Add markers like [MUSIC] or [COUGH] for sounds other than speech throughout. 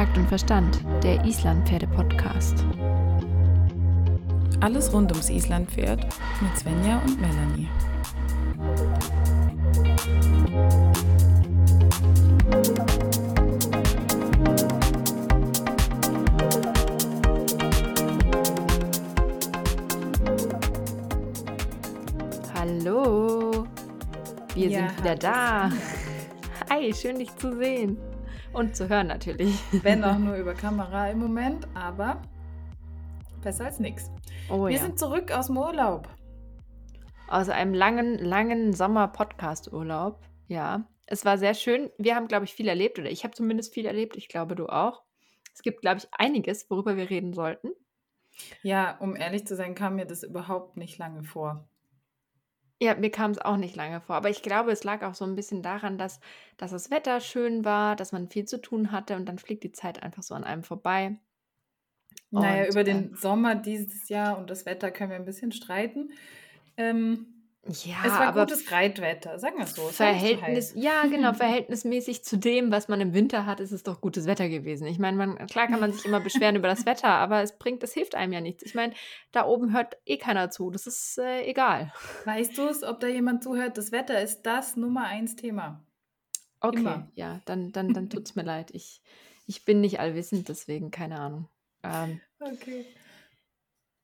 Takt und Verstand, der Islandpferde-Podcast. Alles rund ums Islandpferd mit Svenja und Melanie. Hallo, wir Ja, sind wieder da. [LAUGHS] Hi, schön dich zu sehen und zu hören natürlich. [LAUGHS] Wenn auch nur über Kamera im Moment, aber besser als nichts. Oh Wir ja, sind zurück aus dem Urlaub. aus einem langen, langen Sommer-Podcast-Urlaub. Ja, es war sehr schön. Wir haben, glaube ich, viel erlebt oder ich habe zumindest viel erlebt. Ich glaube, du auch. Es gibt, glaube ich, einiges, worüber wir reden sollten. Ja, um ehrlich zu sein, kam mir das überhaupt nicht lange vor. Ja, mir kam es auch nicht lange vor, aber ich glaube, es lag auch so ein bisschen daran, dass dass das Wetter schön war, dass man viel zu tun hatte und dann fliegt die Zeit einfach so an einem vorbei. Naja, Und, über ähm den Sommer dieses Jahr und das Wetter können wir ein bisschen streiten. Ähm, ja, es war aber gutes Reitwetter, sagen wir es so. Es Verhältnis ja, genau, [LAUGHS] verhältnismäßig zu dem, was man im Winter hat, ist es doch gutes Wetter gewesen. Ich meine, man klar kann man sich immer beschweren über das Wetter, aber es bringt es hilft einem ja nichts. Ich meine, da oben hört eh keiner zu. Das ist, äh, egal. Weißt du es, ob da jemand zuhört? Das Wetter ist das Nummer eins Thema. Okay, Immer. ja, dann dann dann tut's mir leid. Ich ich bin nicht allwissend, deswegen keine Ahnung. Ähm Okay.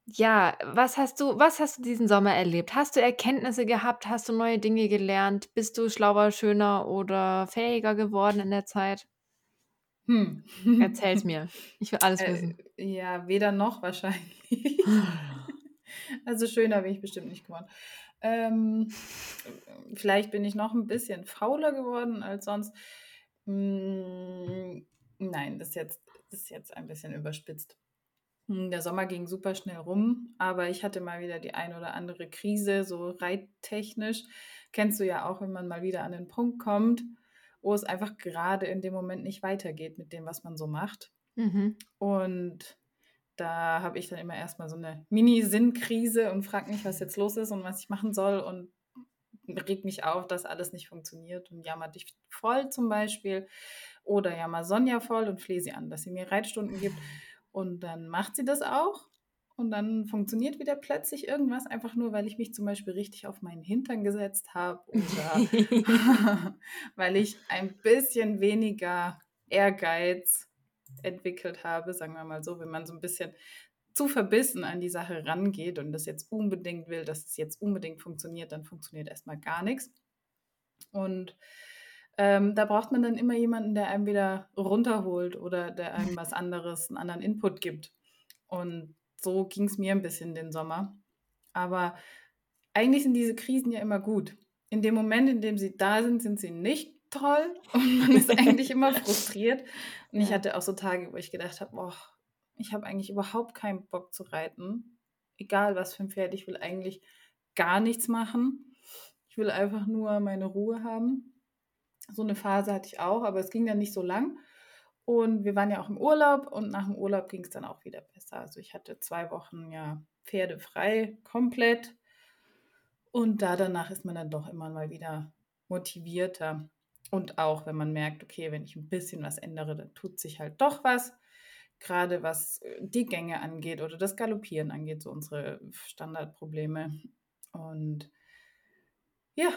Ja, was hast du was hast du diesen Sommer erlebt? Hast du Erkenntnisse gehabt? Hast du neue Dinge gelernt? Bist du schlauer, schöner oder fähiger geworden in der Zeit? Hm. Erzähl's [LAUGHS] mir. Ich will alles Äh, wissen. ja, weder noch wahrscheinlich. [LAUGHS] Also schöner bin ich bestimmt nicht geworden. Ähm, vielleicht bin ich noch ein bisschen fauler geworden als sonst. Hm, nein, das ist jetzt, das ist jetzt ein bisschen überspitzt. Hm, Der Sommer ging super schnell rum, aber ich hatte mal wieder die ein oder andere Krise, so reittechnisch. Kennst du ja auch, wenn man mal wieder an den Punkt kommt, wo es einfach gerade in dem Moment nicht weitergeht mit dem, was man so macht. Mhm. Und da habe ich dann immer erstmal so eine Mini-Sinnkrise und frage mich, was jetzt los ist und was ich machen soll und reg mich auf, dass alles nicht funktioniert und jammer dich voll zum Beispiel oder jammer Sonja voll und flehe sie an, dass sie mir Reitstunden gibt [LAUGHS] und dann macht sie das auch und dann funktioniert wieder plötzlich irgendwas, einfach nur, weil ich mich zum Beispiel richtig auf meinen Hintern gesetzt habe oder [LAUGHS] weil ich ein bisschen weniger Ehrgeiz entwickelt habe, sagen wir mal so, wenn man so ein bisschen zu verbissen an die Sache rangeht und das jetzt unbedingt will, dass es jetzt unbedingt funktioniert, dann funktioniert erstmal gar nichts. Und ähm, da braucht man dann immer jemanden, der einem wieder runterholt oder der einem was anderes, einen anderen Input gibt. Und so ging es mir ein bisschen den Sommer. Aber eigentlich sind diese Krisen ja immer gut. In dem Moment, in dem sie da sind, sind sie nicht toll [LAUGHS] und man ist eigentlich immer frustriert. Und ich hatte auch so Tage, wo ich gedacht habe, boah, ich habe eigentlich überhaupt keinen Bock zu reiten. Egal was für ein Pferd, ich will eigentlich gar nichts machen. Ich will einfach nur meine Ruhe haben. So eine Phase hatte ich auch, aber es ging dann nicht so lang. Und wir waren ja auch im Urlaub und nach dem Urlaub ging es dann auch wieder besser. Also ich hatte zwei Wochen ja pferdefrei komplett. Und da danach ist man dann doch immer mal wieder motivierter. Und auch wenn man merkt, okay, wenn ich ein bisschen was ändere, dann tut sich halt doch was. Gerade was äh, die Gänge angeht oder das Galoppieren angeht, so unsere Standardprobleme. Und ja,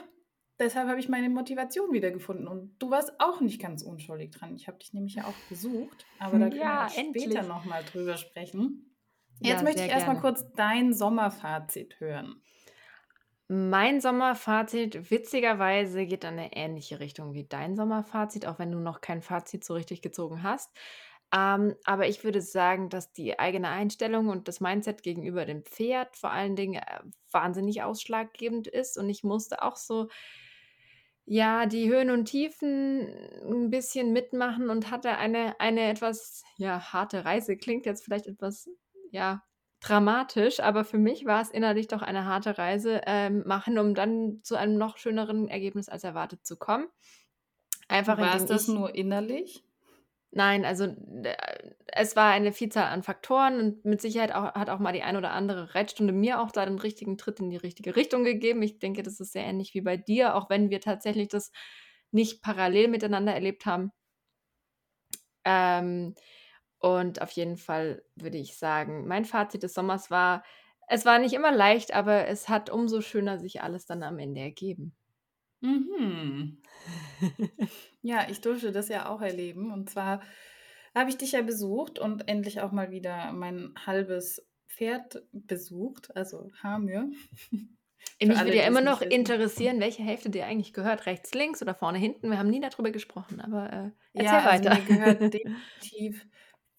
deshalb habe ich meine Motivation wiedergefunden. Und du warst auch nicht ganz unschuldig dran. Ich habe dich nämlich ja auch besucht, aber da können wir Ja, später endlich. nochmal drüber sprechen. Jetzt Ja, möchte ich erstmal kurz dein Sommerfazit hören. Mein Sommerfazit, witzigerweise, geht in eine ähnliche Richtung wie dein Sommerfazit, auch wenn du noch kein Fazit so richtig gezogen hast. Ähm, aber ich würde sagen, dass die eigene Einstellung und das Mindset gegenüber dem Pferd vor allen Dingen äh, wahnsinnig ausschlaggebend ist. Und ich musste auch so, ja, die Höhen und Tiefen ein bisschen mitmachen und hatte eine, eine etwas, ja, harte Reise. Klingt jetzt vielleicht etwas, ja, dramatisch, aber für mich war es innerlich doch eine harte Reise ähm, machen, um dann zu einem noch schöneren Ergebnis als erwartet zu kommen. Einfach War es das nur innerlich? Nein, also äh, es war eine Vielzahl an Faktoren und mit Sicherheit auch, hat auch mal die ein oder andere Reitstunde mir auch da den richtigen Tritt in die richtige Richtung gegeben. Ich denke, das ist sehr ähnlich wie bei dir, auch wenn wir tatsächlich das nicht parallel miteinander erlebt haben. Ähm, und auf jeden Fall würde ich sagen, mein Fazit des Sommers war, es war nicht immer leicht, aber es hat umso schöner sich alles dann am Ende ergeben. Mhm. Ja, ich durfte das ja auch erleben. Und zwar habe ich dich ja besucht und endlich auch mal wieder mein halbes Pferd besucht, also Hamir. [LAUGHS] Mich würde ja immer noch interessieren, welche Hälfte dir eigentlich gehört, rechts, links oder vorne, hinten. Wir haben nie darüber gesprochen, aber äh, erzähl Ja, also weiter. mir gehört [LAUGHS] definitiv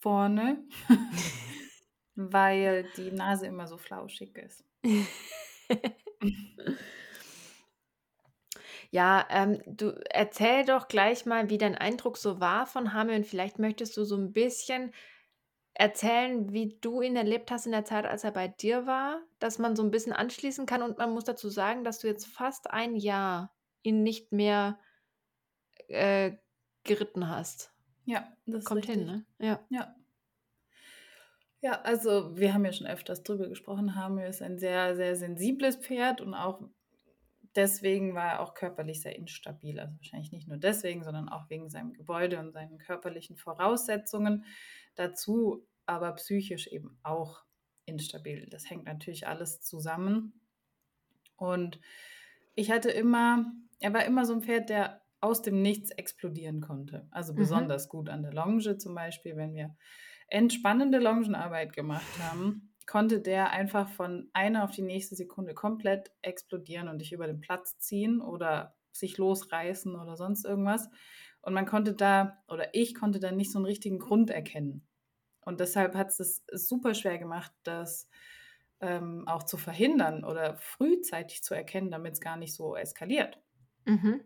vorne, [LAUGHS] weil die Nase immer so flauschig ist. Ja, ähm, du erzähl doch gleich mal, wie dein Eindruck so war von Hamir und vielleicht möchtest du so 'n bisschen erzählen, wie du ihn erlebt hast in der Zeit, als er bei dir war, dass man so 'n bisschen anschließen kann. Und man muss dazu sagen, dass du jetzt fast ein Jahr ihn nicht mehr äh, geritten hast. Ja, das ist Kommt hin, richtig. ne? Ja. Ja. Ja, also wir haben ja schon öfters drüber gesprochen. Hamir ist ein sehr, sehr sensibles Pferd und auch deswegen war er auch körperlich sehr instabil. Also wahrscheinlich nicht nur deswegen, sondern auch wegen seinem Gebäude und seinen körperlichen Voraussetzungen. Dazu aber psychisch eben auch instabil. Das hängt natürlich alles zusammen. Und ich hatte immer, er war immer so ein Pferd, der aus dem Nichts explodieren konnte. Also Mhm. besonders gut an der Longe zum Beispiel, wenn wir entspannende Longenarbeit gemacht haben, konnte der einfach von einer auf die nächste Sekunde komplett explodieren und dich über den Platz ziehen oder sich losreißen oder sonst irgendwas. Und man konnte da, oder ich konnte da nicht so einen richtigen Grund erkennen. Und deshalb hat es es super schwer gemacht, das ähm, auch zu verhindern oder frühzeitig zu erkennen, damit es gar nicht so eskaliert. Mhm.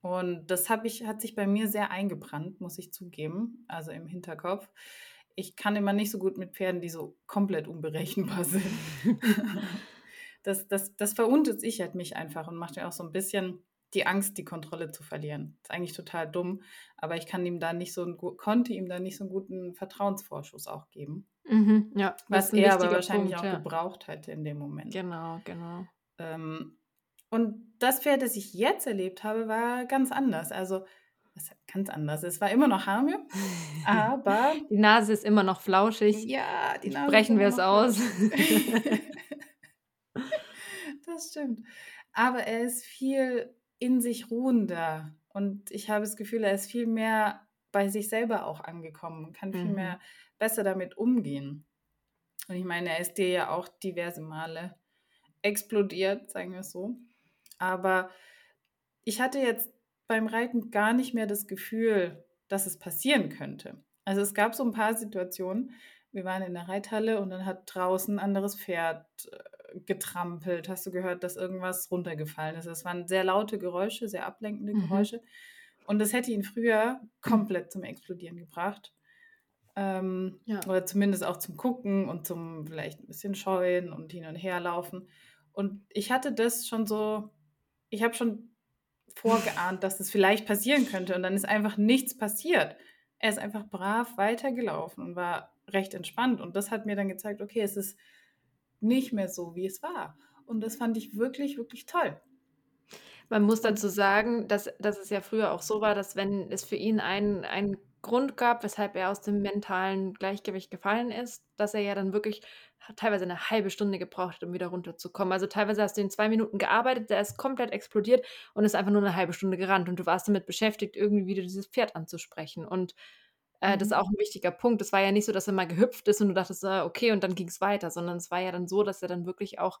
Und das ich, hat sich bei mir sehr eingebrannt, muss ich zugeben, also im Hinterkopf. Ich kann immer nicht so gut mit Pferden, die so komplett unberechenbar [LAUGHS] sind. das, das, das verunsichert mich einfach und macht mir auch so ein bisschen die Angst, die Kontrolle zu verlieren. ist eigentlich total dumm, aber ich kann ihm da nicht so einen, konnte ihm da nicht so einen guten Vertrauensvorschuss auch geben, Mhm. Ja, was er aber wahrscheinlich Punkt, auch ja. gebraucht hätte in dem Moment. Genau, genau. Ähm, und das Pferd, das ich jetzt erlebt habe, war ganz anders. Also, was ganz anders? Es war immer noch Hamir, aber [LAUGHS] Die Nase ist immer noch flauschig. ja, die Nase ist Sprechen wir es aus. [LAUGHS] Das stimmt. Aber er ist viel in sich ruhender und ich habe das Gefühl, er ist viel mehr bei sich selber auch angekommen und kann viel Mhm. mehr besser damit umgehen. Und ich meine, er ist dir ja auch diverse Male explodiert, sagen wir es so. Aber ich hatte jetzt beim Reiten gar nicht mehr das Gefühl, dass es passieren könnte. Also es gab so ein paar Situationen. Wir waren in der Reithalle und dann hat draußen ein anderes Pferd äh, getrampelt. Hast du gehört, dass irgendwas runtergefallen ist? Es waren sehr laute Geräusche, sehr ablenkende Mhm. Geräusche. Und das hätte ihn früher komplett zum Explodieren gebracht. Ähm, Ja. oder zumindest auch zum Gucken und zum vielleicht ein bisschen scheuen und hin und her laufen. Und ich hatte das schon so, ich habe schon vorgeahnt, dass das vielleicht passieren könnte. Und dann ist einfach nichts passiert. Er ist einfach brav weitergelaufen und war recht entspannt. Und das hat mir dann gezeigt, okay, es ist nicht mehr so, wie es war. Und das fand ich wirklich, wirklich toll. Man muss dazu sagen, dass dass es ja früher auch so war, dass wenn es für ihn einen einen Grund gab, weshalb er aus dem mentalen Gleichgewicht gefallen ist, dass er ja dann wirklich teilweise 'ne halbe Stunde gebraucht hat, um wieder runterzukommen. Also, teilweise hast du in 2 Minuten gearbeitet, der ist komplett explodiert und ist einfach nur 'ne halbe Stunde gerannt und du warst damit beschäftigt, irgendwie wieder dieses Pferd anzusprechen. Und, äh, das ist mhm. auch 'n wichtiger Punkt. Es war ja nicht so, dass er mal gehüpft ist und du dachtest: „Ah, okay“, und dann ging's weiter, sondern es war ja dann so, dass er dann wirklich auch,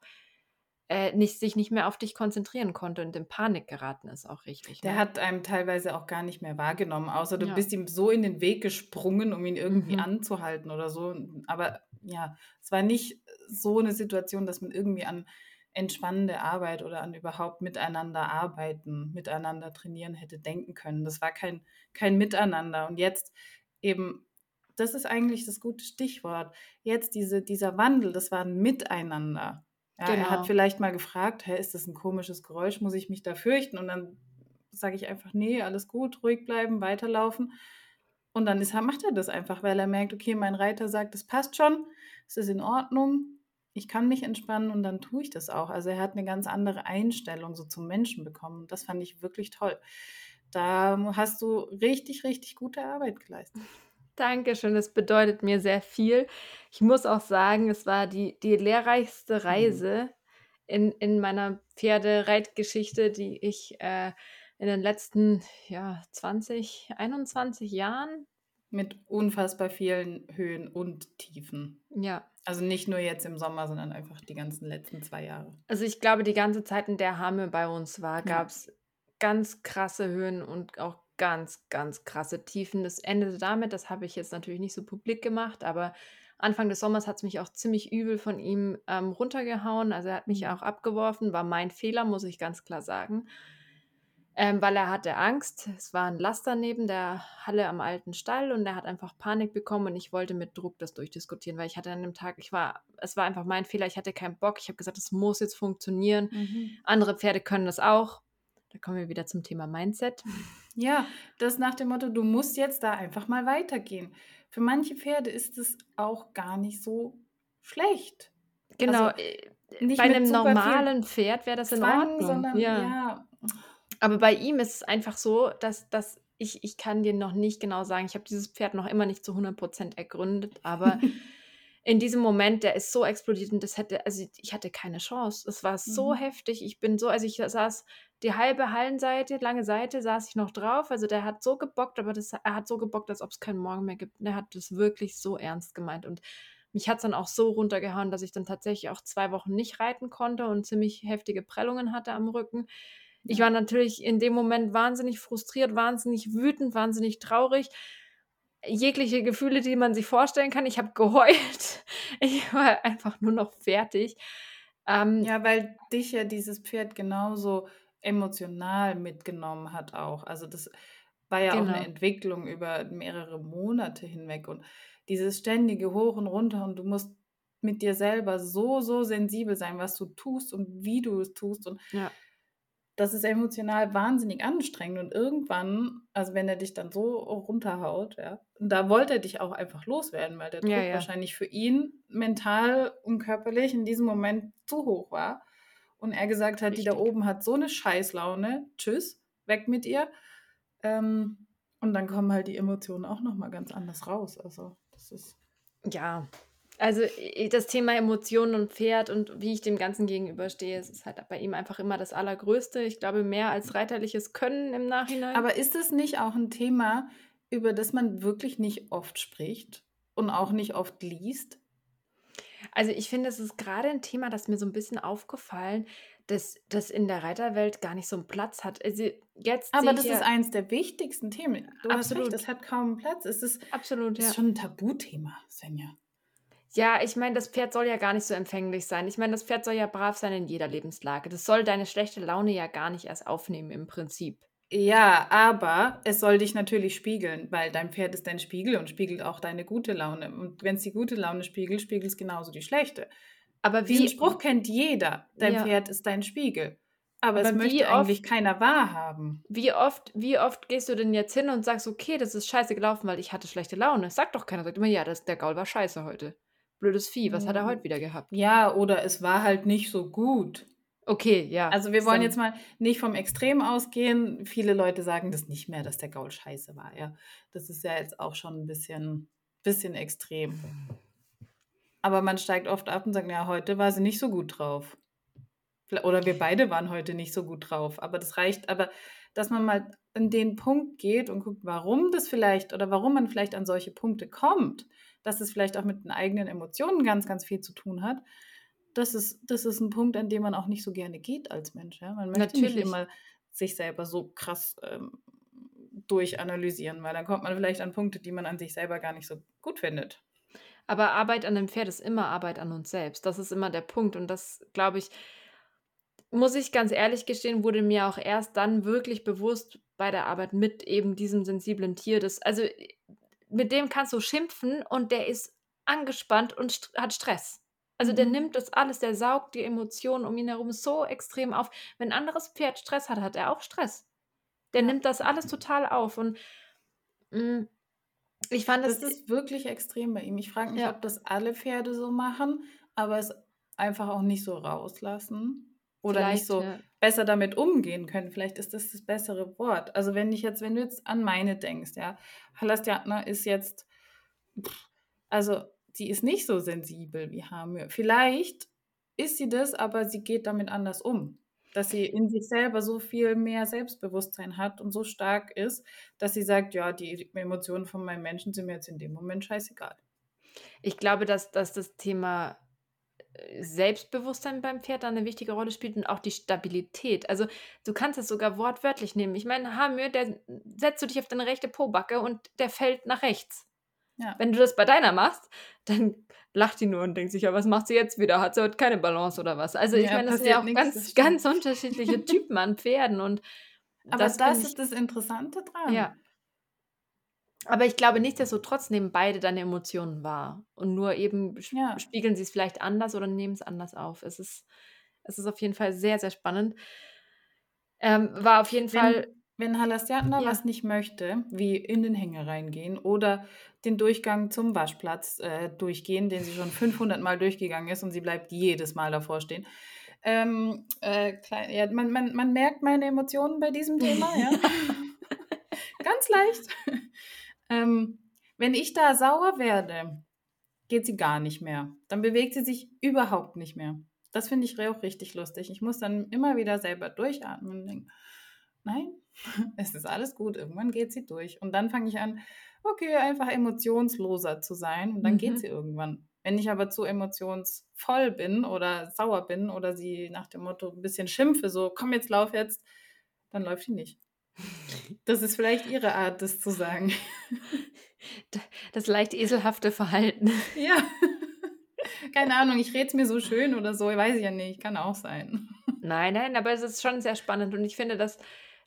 äh, nicht sich nicht mehr auf dich konzentrieren konnte und in Panik geraten ist auch richtig, Der ne? hat einem teilweise auch gar nicht mehr wahrgenommen, außer du Ja. bist ihm so in den Weg gesprungen, um ihn irgendwie Mhm. anzuhalten oder so. Aber ja, es war nicht so eine Situation, dass man irgendwie an entspannende Arbeit oder an überhaupt miteinander arbeiten, miteinander trainieren hätte denken können. Das war kein kein Miteinander. Und jetzt eben das ist eigentlich das gute Stichwort. Jetzt diese dieser Wandel, das war 'n Miteinander. Ja, er hat Genau. vielleicht mal gefragt: „Hä, ist das 'n komisches Geräusch? Muss ich mich da fürchten?“ Und dann sage ich einfach: „Ne, alles gut, ruhig bleiben, weiterlaufen.“ Und dann ist er macht er das einfach, weil er merkt: „Okay, mein Reiter sagt, es passt schon, es ist in Ordnung, ich kann mich entspannen“ und dann tue ich das auch. Also, er hat 'ne ganz andere Einstellung so zum Menschen bekommen das fand ich wirklich toll. Da hast du richtig, richtig gute Arbeit geleistet. Dankeschön, das bedeutet mir sehr viel. Ich muss auch sagen, es war die die lehrreichste Mhm. Reise in in meiner Pferdereitgeschichte, die ich, äh, in den letzten, ja, 20, 21 Jahren Mit unfassbar vielen Höhen und Tiefen. Ja. Also, nicht nur jetzt im Sommer, sondern einfach die ganzen letzten 2 Jahre. Also, ich glaube, die ganze Zeit, in der Hamme bei uns war, Ja. gab's ganz krasse Höhen und auch ganz, ganz krasse Tiefen. Das endete damit das habe ich jetzt natürlich nicht so publik gemacht, aber Anfang des Sommers hat's mich auch ziemlich übel von ihm, ähm, runtergehauen. Also, er hat mich Mhm. auch abgeworfen, war mein Fehler, muss ich ganz klar sagen. Ähm, weil er hatte Angst. Es war 'n Laster neben der Halle am alten Stall und er hat einfach Panik bekommen und ich wollte mit Druck das durchdiskutieren, weil ich hatte an dem Tag ich war es war einfach mein Fehler, ich hatte keinen Bock. Ich habe gesagt: „Das muss jetzt funktionieren. Mhm. Andere Pferde können das auch.“ Da kommen wir wieder zum Thema Mindset. [LAUGHS] Ja, das nach dem Motto: „Du musst jetzt da einfach mal weitergehen.“ Für manche Pferde ist es auch gar nicht so schlecht. Genau, Also, äh, nicht bei mit 'nem super viel normalen Pferd wäre das in Zwang, Ordnung, sondern ja. ja. Aber bei ihm ist es einfach so, dass dass ich ich kann dir noch nicht genau sagen ich habe dieses Pferd noch immer nicht zu 100 % ergründet, aber [LAUGHS] in diesem Moment, der ist so explodiert und das hätte also, ich hatte keine Chance. Es war so Mhm. heftig. Ich bin so also, ich saß die halbe Hallenseite lange Seite saß ich noch drauf. Also, der hat so gebockt, aber das er hat so gebockt, als ob's keinen Morgen mehr gibt. Und er hat das wirklich so ernst gemeint und mich hat's dann auch so runtergehauen, dass ich dann tatsächlich auch 2 Wochen nicht reiten konnte und ziemlich heftige Prellungen hatte am Rücken. Ich war natürlich in dem Moment wahnsinnig frustriert, wahnsinnig wütend, wahnsinnig traurig. Jegliche Gefühle, die man sich vorstellen kann. Ich habe geheult. [LAUGHS] Ich war einfach nur noch fertig. Ähm Ja, weil dich ja dieses Pferd genauso emotional mitgenommen hat auch. Also, das war ja auch 'ne Genau. Entwicklung über mehrere Monate hinweg und dieses ständige Hoch und Runter und du musst mit dir selber so, so sensibel sein, was du tust und wie du es tust und Ja. das ist emotional wahnsinnig anstrengend und irgendwann also, wenn er dich dann so runterhaut, ja, da wollte er dich auch einfach loswerden, weil der Ja, Druck ja. wahrscheinlich für ihn mental und körperlich in diesem Moment zu hoch war und er gesagt hat: „Die da Richtig. oben hat so 'ne Scheißlaune. Tschüss, weg mit ihr.“ Ähm, und dann kommen halt die Emotionen auch noch mal ganz anders raus. Also, das ist Ja, also, das Thema Emotionen und Pferd und wie ich dem Ganzen gegenüberstehe, ist halt bei ihm einfach immer das Allergrößte. Ich glaube, mehr als reiterliches Können im Nachhinein. Aber ist das nicht auch 'n Thema, über das man wirklich nicht oft spricht und auch nicht oft liest? Also, ich finde, es ist grade 'n Thema, das mir so 'n bisschen aufgefallen, dass das in der Reiterwelt gar nicht so 'n Platz hat. Also, jetzt Aber das ist ja eins der wichtigsten Themen. Du hast recht, Absolut. es hat kaum Platz. Es ist Absolut, ist ja. schon 'n Tabuthema, Svenja. Ja, ich meine, das Pferd soll ja gar nicht so empfänglich sein. Ich meine, das Pferd soll ja brav sein in jeder Lebenslage. Das soll deine schlechte Laune ja gar nicht erst aufnehmen im Prinzip. Ja, aber es soll dich natürlich spiegeln, weil dein Pferd ist dein Spiegel und spiegelt auch deine gute Laune. Und wenn's die gute Laune spiegelt, spiegelt's genauso die schlechte. Aber Diesen wie Spruch kennt jeder: „Dein Ja. Pferd ist dein Spiegel.“ Aber es Aber wie möchte eigentlich oft keiner wahrhaben. wie oft wie oft gehst du denn jetzt hin und sagst: „Okay, das ist scheiße gelaufen, weil ich hatte schlechte Laune?“ Sagt doch keiner. Sagt immer: „Ja, das der Gaul war scheiße heute. Blödes Vieh, was hat er Hm, heute wieder gehabt?“ ja, oder es war halt nicht so gut. Okay, ja, Also, wir wollen jetzt mal nicht vom Extrem ausgehen. Viele Leute sagen das nicht mehr, dass der Gaul scheiße war, ja. Das ist ja jetzt auch schon 'n bisschen bisschen extrem. Aber man steigt oft ab und sagt: „Ja, heute war sie nicht so gut drauf.“ Vl oder wir beide waren heute nicht so gut drauf. Aber das reicht aber, dass man mal an den Punkt geht und guckt, warum das vielleicht oder warum man vielleicht an solche Punkte kommt, dass es vielleicht auch mit den eigenen Emotionen ganz, ganz viel zu tun hat. Das ist das ist 'n Punkt, an dem man auch nicht so gerne geht als Mensch, ja. Man möchte nicht Natürlich. immer sich selber so krass, ähm, durchanalysieren, weil dann kommt man vielleicht an Punkte, die man an sich selber gar nicht so gut findet. Aber Arbeit an 'nem Pferd ist immer Arbeit an uns selbst. Das ist immer der Punkt und das, glaube ich muss ich ganz ehrlich gestehen, wurde mir auch erst dann wirklich bewusst bei der Arbeit mit eben diesem sensiblen Tier, das also, mit dem kannst du schimpfen und der ist angespannt und st hat Stress. Also, der Mhm. nimmt das alles, der saugt die Emotionen um ihn herum so extrem auf. Wenn 'n anderes Pferd Stress hat, hat er auch Stress. Der nimmt das alles total auf und, hm, ich fand das, Das ist wirklich extrem bei ihm. Ich frage mich, Ja. ob das alle Pferde so machen, aber es einfach auch nicht so rauslassen oder nicht Vielleicht, so ja. besser damit umgehen können. Vielleicht ist das das bessere Wort. Also, wenn ich jetzt wenn du jetzt an meine denkst, ja. Halastjatna ist jetzt also sie ist nicht so sensibel wie Hamir. Vielleicht ist sie das, aber sie geht damit anders um. Dass sie in sich selber so viel mehr Selbstbewusstsein hat und so stark ist, dass sie sagt, ja, die Emotionen von meinem Menschen sind mir jetzt in dem Moment scheißegal. Ich glaube, dass, dass das Thema äh, Selbstbewusstsein beim Pferd da eine wichtige Rolle spielt und auch die Stabilität. Also du kannst es sogar wortwörtlich nehmen. Ich meine, Hamir, der setzt du dich auf deine rechte Pobacke und der fällt nach rechts. Ja. Wenn du das bei deiner machst, dann lacht die nur und denkt sich, ja, was macht sie jetzt wieder? Hat sie heute keine Balance oder was? Also ich ja, meine, das sind ja auch nix, ganz, ganz unterschiedliche [LAUGHS] Typen an Pferden und aber das, das ist ich, das Interessante dran. Ja. Aber ich glaube, nichtsdestotrotz nehmen beide deine Emotionen wahr. Und nur eben ja. spiegeln sie es vielleicht anders oder nehmen es anders auf. Es ist, es ist auf jeden Fall sehr, sehr spannend. Ähm, war auf jeden Wenn Fall wenn Halastiatna Ja. was nicht möchte, wie in den Hänger reingehen oder den Durchgang zum Waschplatz äh, durchgehen, den sie schon 500 Mal durchgegangen ist und sie bleibt jedes Mal davor stehen. Ähm, äh, klein, ja, man, man, man merkt meine Emotionen bei diesem Thema, ja. [LAUGHS] Ganz leicht. ähm, wenn ich da sauer werde, geht sie gar nicht mehr. Dann bewegt sie sich überhaupt nicht mehr. Das finde ich auch richtig lustig. Ich muss dann immer wieder selber durchatmen und denken, nein, [LAUGHS] es ist alles gut, irgendwann geht sie durch. Und dann fange ich an, okay, einfach emotionsloser zu sein und dann mhm. geht sie irgendwann. Wenn ich aber zu emotionsvoll bin oder sauer bin oder sie nach dem Motto ein bisschen schimpfe, so komm jetzt, lauf jetzt, dann läuft sie nicht. Das ist vielleicht ihre Art, das zu sagen. [LAUGHS] Das leicht eselhafte Verhalten. [LAUGHS] Ja. Keine Ahnung, ich rede es mir so schön oder so, weiß ich ja nicht, kann auch sein. Nein, nein, aber es ist schon sehr spannend und ich finde, dass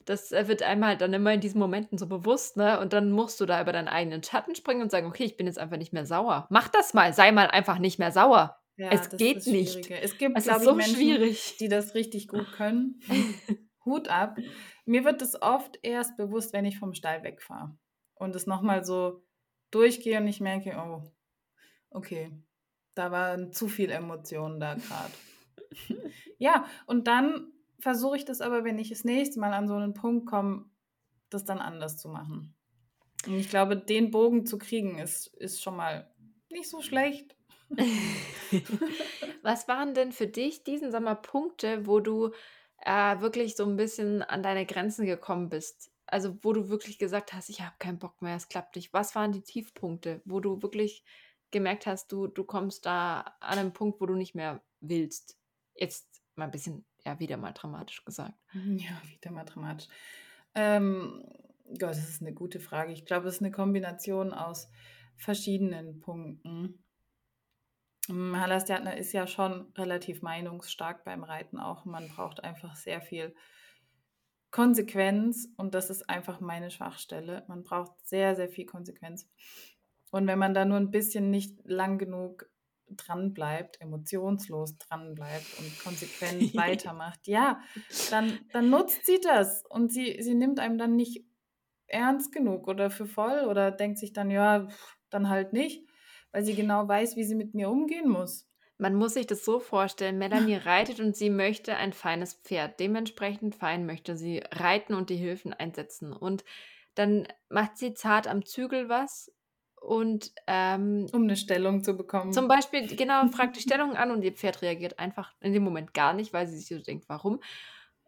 das äh, wird einem halt dann immer in diesen Momenten so bewusst, ne? Und dann musst du da über deinen eigenen Schatten springen und sagen, okay, ich bin jetzt einfach nicht mehr sauer. Mach das mal, sei mal einfach nicht mehr sauer. Ja, es geht nicht. Es gibt, es glaube ich, so Menschen, schwierig. die das richtig gut [LAUGHS] können. Hut ab. Mir wird das oft erst bewusst, wenn ich vom Stall wegfahre und es nochmal so durchgehe und ich merke, oh, okay, da waren zu viel Emotionen da gerade. [LAUGHS] ja, und dann versuche ich das aber, wenn ich das nächste Mal an so einen Punkt komme, das dann anders zu machen. Und ich glaube, den Bogen zu kriegen, ist, ist schon mal nicht so schlecht. [LAUGHS] Was waren denn für dich diesen Sommer Punkte, wo du äh, wirklich so ein bisschen an deine Grenzen gekommen bist? Also wo du wirklich gesagt hast, ich habe keinen Bock mehr, es klappt nicht. Was waren die Tiefpunkte, wo du wirklich gemerkt hast, du, du kommst da an einen Punkt, wo du nicht mehr willst? Jetzt mal ein bisschen ja, wieder mal dramatisch gesagt. [LAUGHS] Ja, wieder mal dramatisch. Ähm, Gott, das ist eine gute Frage. Ich glaube, es ist eine Kombination aus verschiedenen Punkten. Hm, Halastiatner ist ja schon relativ meinungsstark beim Reiten auch. Man braucht einfach sehr viel Konsequenz und das ist einfach meine Schwachstelle. Man braucht sehr, sehr viel Konsequenz. Und wenn man da nur ein bisschen nicht lang genug dran bleibt, emotionslos dran bleibt und konsequent [LAUGHS] weitermacht, ja, dann, dann nutzt sie das und sie, sie nimmt einem dann nicht ernst genug oder für voll oder denkt sich dann, ja, dann halt nicht, weil sie genau weiß, wie sie mit mir umgehen muss. Man muss sich das so vorstellen, Melanie [LAUGHS] reitet und sie möchte ein feines Pferd. Dementsprechend fein möchte sie reiten und die Hilfen einsetzen. Und dann macht sie zart am Zügel was und ähm, um eine Stellung zu bekommen. Zum Beispiel, genau, [LAUGHS] fragt die Stellung an und ihr Pferd reagiert einfach in dem Moment gar nicht, weil sie sich so denkt, warum.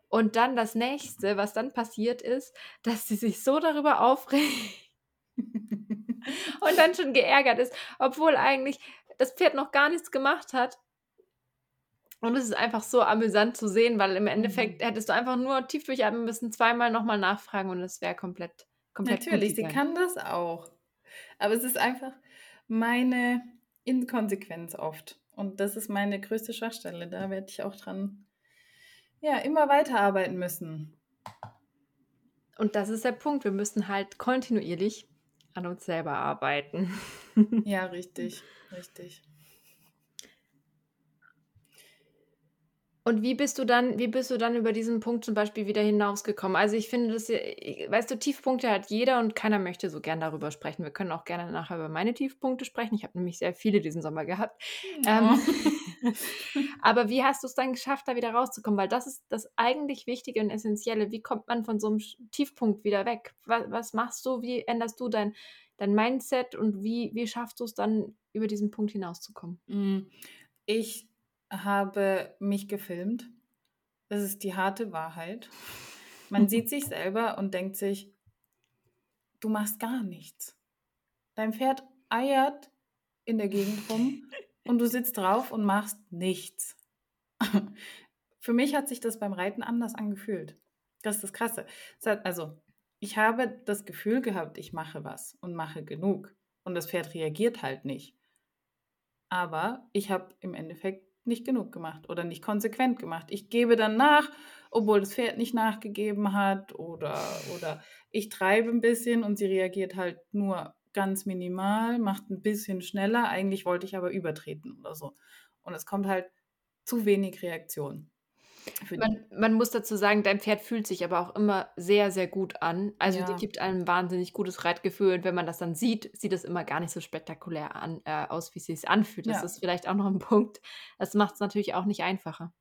Und dann das nächste, was dann passiert ist, dass sie sich so darüber aufregt [LAUGHS] und dann schon geärgert ist, obwohl eigentlich das Pferd noch gar nichts gemacht hat. Und es ist einfach so amüsant zu sehen, weil im Endeffekt mhm. hättest du einfach nur tief durchatmen müssen, zweimal nochmal nachfragen und es wäre komplett, komplett. Natürlich, sie kann das auch. Aber es ist einfach meine Inkonsequenz oft. Und das ist meine größte Schwachstelle. Da werde ich auch dran, ja, immer weiterarbeiten müssen. Und das ist der Punkt. Wir müssen halt kontinuierlich an uns selber arbeiten. ja, richtig, richtig. Und wie bist du dann wie bist du dann über diesen Punkt zum Beispiel wieder hinausgekommen? Also, ich finde das weißt du, Tiefpunkte hat jeder und keiner möchte so gern darüber sprechen. Wir können auch gerne nachher über meine Tiefpunkte sprechen. Ich habe nämlich sehr viele diesen Sommer gehabt. Ähm, [LAUGHS] [LAUGHS] aber wie hast du es dann geschafft, da wieder rauszukommen? Weil das ist das eigentlich Wichtige und Essentielle. Wie kommt man von so einem Tiefpunkt wieder weg? Was was machst du? Wie änderst du dein dein Mindset und wie, wie schaffst du es dann, über diesen Punkt hinauszukommen? Mm, ich habe mich gefilmt. Das ist die harte Wahrheit. Man sieht sich selber und denkt sich, du machst gar nichts. Dein Pferd eiert in der Gegend rum und du sitzt drauf und machst nichts. [LAUGHS] Für mich hat sich das beim Reiten anders angefühlt. Das ist das Krasse. Also, ich habe das Gefühl gehabt, ich mache was und mache genug. Und das Pferd reagiert halt nicht. Aber ich habe im Endeffekt nicht genug gemacht oder nicht konsequent gemacht. Ich gebe dann nach, obwohl das Pferd nicht nachgegeben hat oder, oder ich treibe ein bisschen und sie reagiert halt nur ganz minimal, macht ein bisschen schneller. Eigentlich wollte ich aber übertreten oder so. Und es kommt halt zu wenig Reaktion. Man, man, muss dazu sagen, dein Pferd fühlt sich aber auch immer sehr, sehr gut an. Also ja. die gibt einem wahnsinnig gutes Reitgefühl und wenn man das dann sieht, sieht es immer gar nicht so spektakulär an, äh, aus, wie es sich anfühlt. Das ja. ist vielleicht auch noch ein [LAUGHS] Punkt. Das macht es natürlich auch nicht einfacher.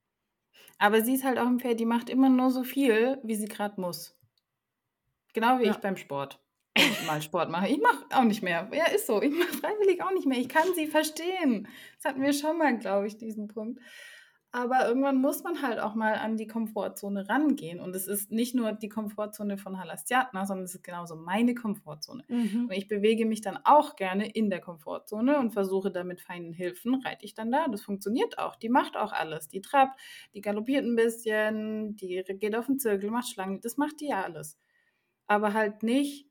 Aber sie ist halt auch ein Pferd, die macht immer nur so viel, wie sie gerade muss. Genau wie ja. ich beim Sport. Wenn ich mal Sport mache. Ich mache auch nicht mehr. Ja, ist so. Ich mache freiwillig auch nicht mehr. Ich kann sie verstehen. Das hatten wir schon mal, glaube ich, diesen Punkt. Aber irgendwann muss man halt auch mal an die Komfortzone rangehen. Und es ist nicht nur die Komfortzone von Halastiatna, sondern es ist genauso meine Komfortzone. Mhm. Und ich bewege mich dann auch gerne in der Komfortzone und versuche da mit feinen Hilfen, reite ich dann da. Das funktioniert auch. Die macht auch alles. Die trappt, die galoppiert ein bisschen, die geht auf den Zirkel, macht Schlangen. Das macht die ja alles. Aber halt nicht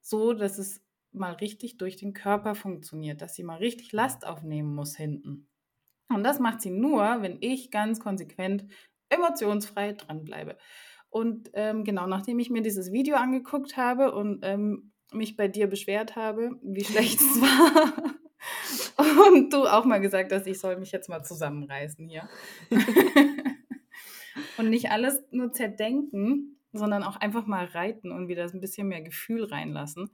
so, dass es mal richtig durch den Körper funktioniert, dass sie mal richtig Last aufnehmen muss hinten. Und das macht sie nur, wenn ich ganz konsequent emotionsfrei dranbleibe. Und ähm, genau, nachdem ich mir dieses Video angeguckt habe und ähm, mich bei dir beschwert habe, wie schlecht es war, [LAUGHS] und du auch mal gesagt hast, ich soll mich jetzt mal zusammenreißen hier. [LAUGHS] und nicht alles nur zerdenken, sondern auch einfach mal reiten und wieder ein bisschen mehr Gefühl reinlassen.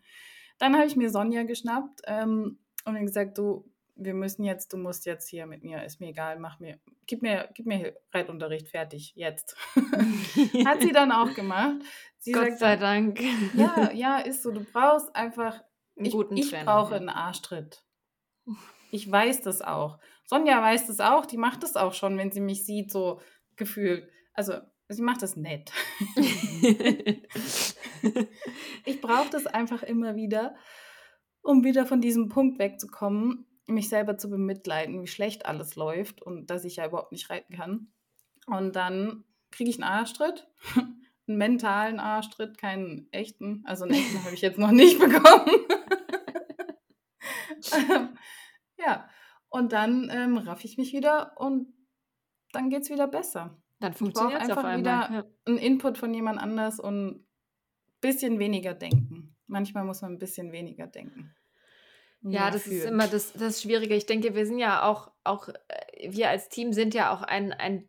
Dann habe ich mir Sonja geschnappt ähm, und gesagt, du, wir müssen jetzt, du musst jetzt hier mit mir, ist mir egal, mach mir, gib mir, gib mir Reitunterricht, fertig, jetzt. [LAUGHS] Hat sie dann auch gemacht. Sie Gott sagt, sei Dank. Ja, ja, ist so. Du brauchst einfach, einen ich, guten ich Trainer, brauche einen Arschtritt. Ich weiß das auch. Sonja weiß das auch, die macht das auch schon, wenn sie mich sieht, so gefühlt. Also, sie macht das nett. [LAUGHS] ich brauche das einfach immer wieder, um wieder von diesem Punkt wegzukommen, mich selber zu bemitleiden, wie schlecht alles läuft und dass ich ja überhaupt nicht reiten kann. Und dann kriege ich einen Arschtritt, [LAUGHS] einen mentalen Arschtritt, keinen echten. Also einen echten habe ich jetzt noch nicht [LAUGHS] bekommen. [LAUGHS] ja, und dann ähm, raff ich mich wieder und dann geht es wieder besser. Dann funktioniert es einfach wieder ja. einen Input von jemand anders und ein bisschen weniger denken. Manchmal muss man ein bisschen weniger denken. Ja, das ist immer das, das Schwierige. Ich denke, wir sind ja auch, auch, äh, wir als Team sind ja auch ein, ein,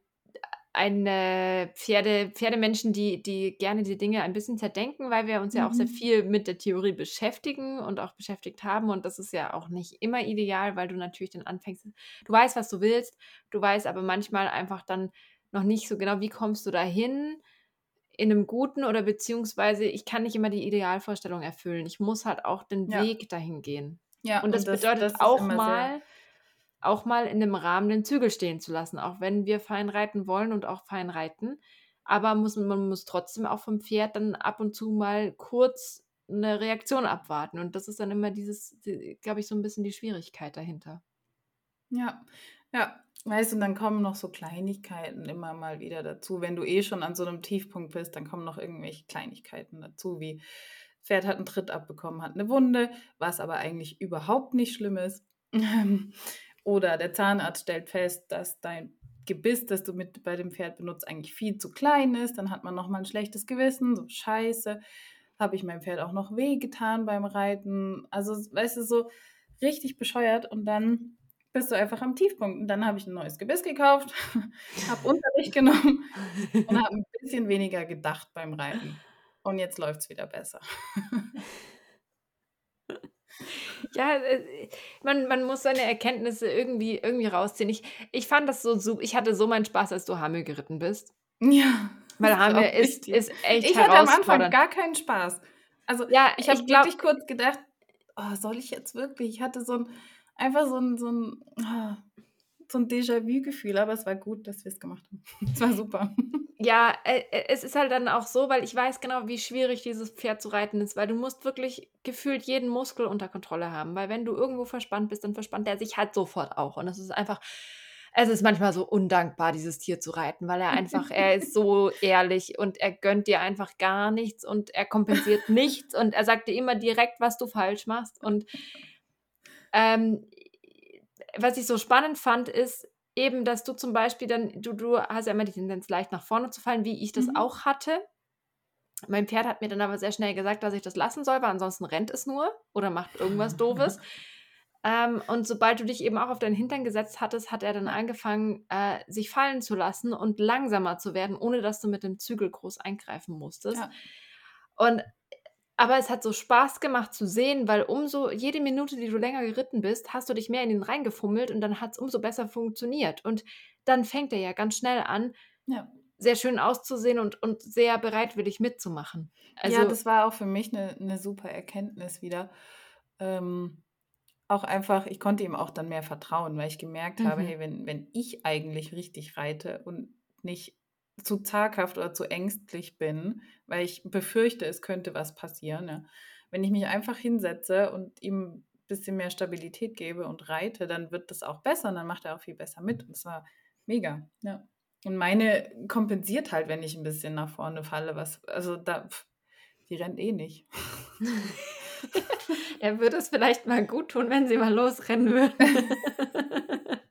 eine Pferde, Pferdemenschen, die, die gerne die Dinge ein bisschen zerdenken, weil wir uns ja auch sehr mhm. viel mit der Theorie beschäftigen und auch beschäftigt haben. Und das ist ja auch nicht immer ideal, weil du natürlich dann anfängst, du weißt, was du willst, du weißt aber manchmal einfach dann noch nicht so genau, wie kommst du dahin in einem guten oder beziehungsweise ich kann nicht immer die Idealvorstellung erfüllen. Ich muss halt auch den ja. Weg dahin gehen. Ja, und das, und das bedeutet das auch mal, auch mal in dem Rahmen den Zügel stehen zu lassen, auch wenn wir fein reiten wollen und auch fein reiten. Aber muss, man muss trotzdem auch vom Pferd dann ab und zu mal kurz eine Reaktion abwarten. Und das ist dann immer dieses, glaube ich, so ein bisschen die Schwierigkeit dahinter. Ja, ja. Weißt du, dann kommen noch so Kleinigkeiten immer mal wieder dazu. Wenn du eh schon an so einem Tiefpunkt bist, dann kommen noch irgendwelche Kleinigkeiten dazu, wie Pferd hat einen Tritt abbekommen, hat eine Wunde, was aber eigentlich überhaupt nicht schlimm ist. Oder der Zahnarzt stellt fest, dass dein Gebiss, das du mit bei dem Pferd benutzt, eigentlich viel zu klein ist. Dann hat man nochmal ein schlechtes Gewissen, so scheiße. Habe ich meinem Pferd auch noch wehgetan beim Reiten? Also, weißt du, so richtig bescheuert. Und dann bist du einfach am Tiefpunkt. Und dann habe ich ein neues Gebiss gekauft, [LAUGHS] habe Unterricht genommen und habe ein bisschen weniger gedacht beim Reiten. Und jetzt läuft es wieder besser. [LAUGHS] Ja, äh, man, man muss seine Erkenntnisse irgendwie, irgendwie rausziehen. Ich, ich fand das so super. Ich hatte so meinen Spaß, als du Hamel geritten bist. Ja. Weil Hamel ist, ist echt Ich hatte am Anfang gar keinen Spaß. Also, ja, ich habe wirklich kurz gedacht, oh, soll ich jetzt wirklich? Ich hatte so ein, einfach so ein, so ein, ah, so ein Déjà-vu-Gefühl, aber es war gut, dass wir es gemacht haben. [LAUGHS] Es war super. Ja, äh, äh, es ist halt dann auch so, weil ich weiß genau, wie schwierig dieses Pferd zu reiten ist, weil du musst wirklich gefühlt jeden Muskel unter Kontrolle haben, weil wenn du irgendwo verspannt bist, dann verspannt er sich halt sofort auch und es ist einfach es ist manchmal so undankbar, dieses Tier zu reiten, weil er einfach er ist so [LAUGHS] ehrlich und er gönnt dir einfach gar nichts und er kompensiert nichts und er sagt dir immer direkt, was du falsch machst und ähm, was ich so spannend fand, ist eben, dass du zum Beispiel dann, du, du hast ja immer die Tendenz, leicht nach vorne zu fallen, wie ich das Mhm. auch hatte. Mein Pferd hat mir dann aber sehr schnell gesagt, dass ich das lassen soll, weil ansonsten rennt es nur oder macht irgendwas [LAUGHS] Doofes. Ähm, und sobald du dich eben auch auf deinen Hintern gesetzt hattest, hat er dann angefangen, äh, sich fallen zu lassen und langsamer zu werden, ohne dass du mit dem Zügel groß eingreifen musstest. Ja. Und aber es hat so Spaß gemacht zu sehen, weil umso jede Minute, die du länger geritten bist, hast du dich mehr in ihn reingefummelt und dann hat es umso besser funktioniert. Und dann fängt er ja ganz schnell an, Ja. sehr schön auszusehen und, und sehr bereitwillig mitzumachen. Also, ja, das war auch für mich eine, eine super Erkenntnis wieder. Ähm, auch einfach, ich konnte ihm auch dann mehr vertrauen, weil ich gemerkt habe, Mhm. hey, wenn, wenn ich eigentlich richtig reite und nicht zu zaghaft oder zu ängstlich bin, weil ich befürchte, es könnte was passieren. Ja. Wenn ich mich einfach hinsetze und ihm ein bisschen mehr Stabilität gebe und reite, dann wird das auch besser und dann macht er auch viel besser mit. Und das war mega. Ja. Und meine kompensiert halt, wenn ich ein bisschen nach vorne falle, was, also da, pff, die rennt eh nicht. [LAUGHS] er würde es vielleicht mal gut tun, wenn sie mal losrennen würden. [LAUGHS]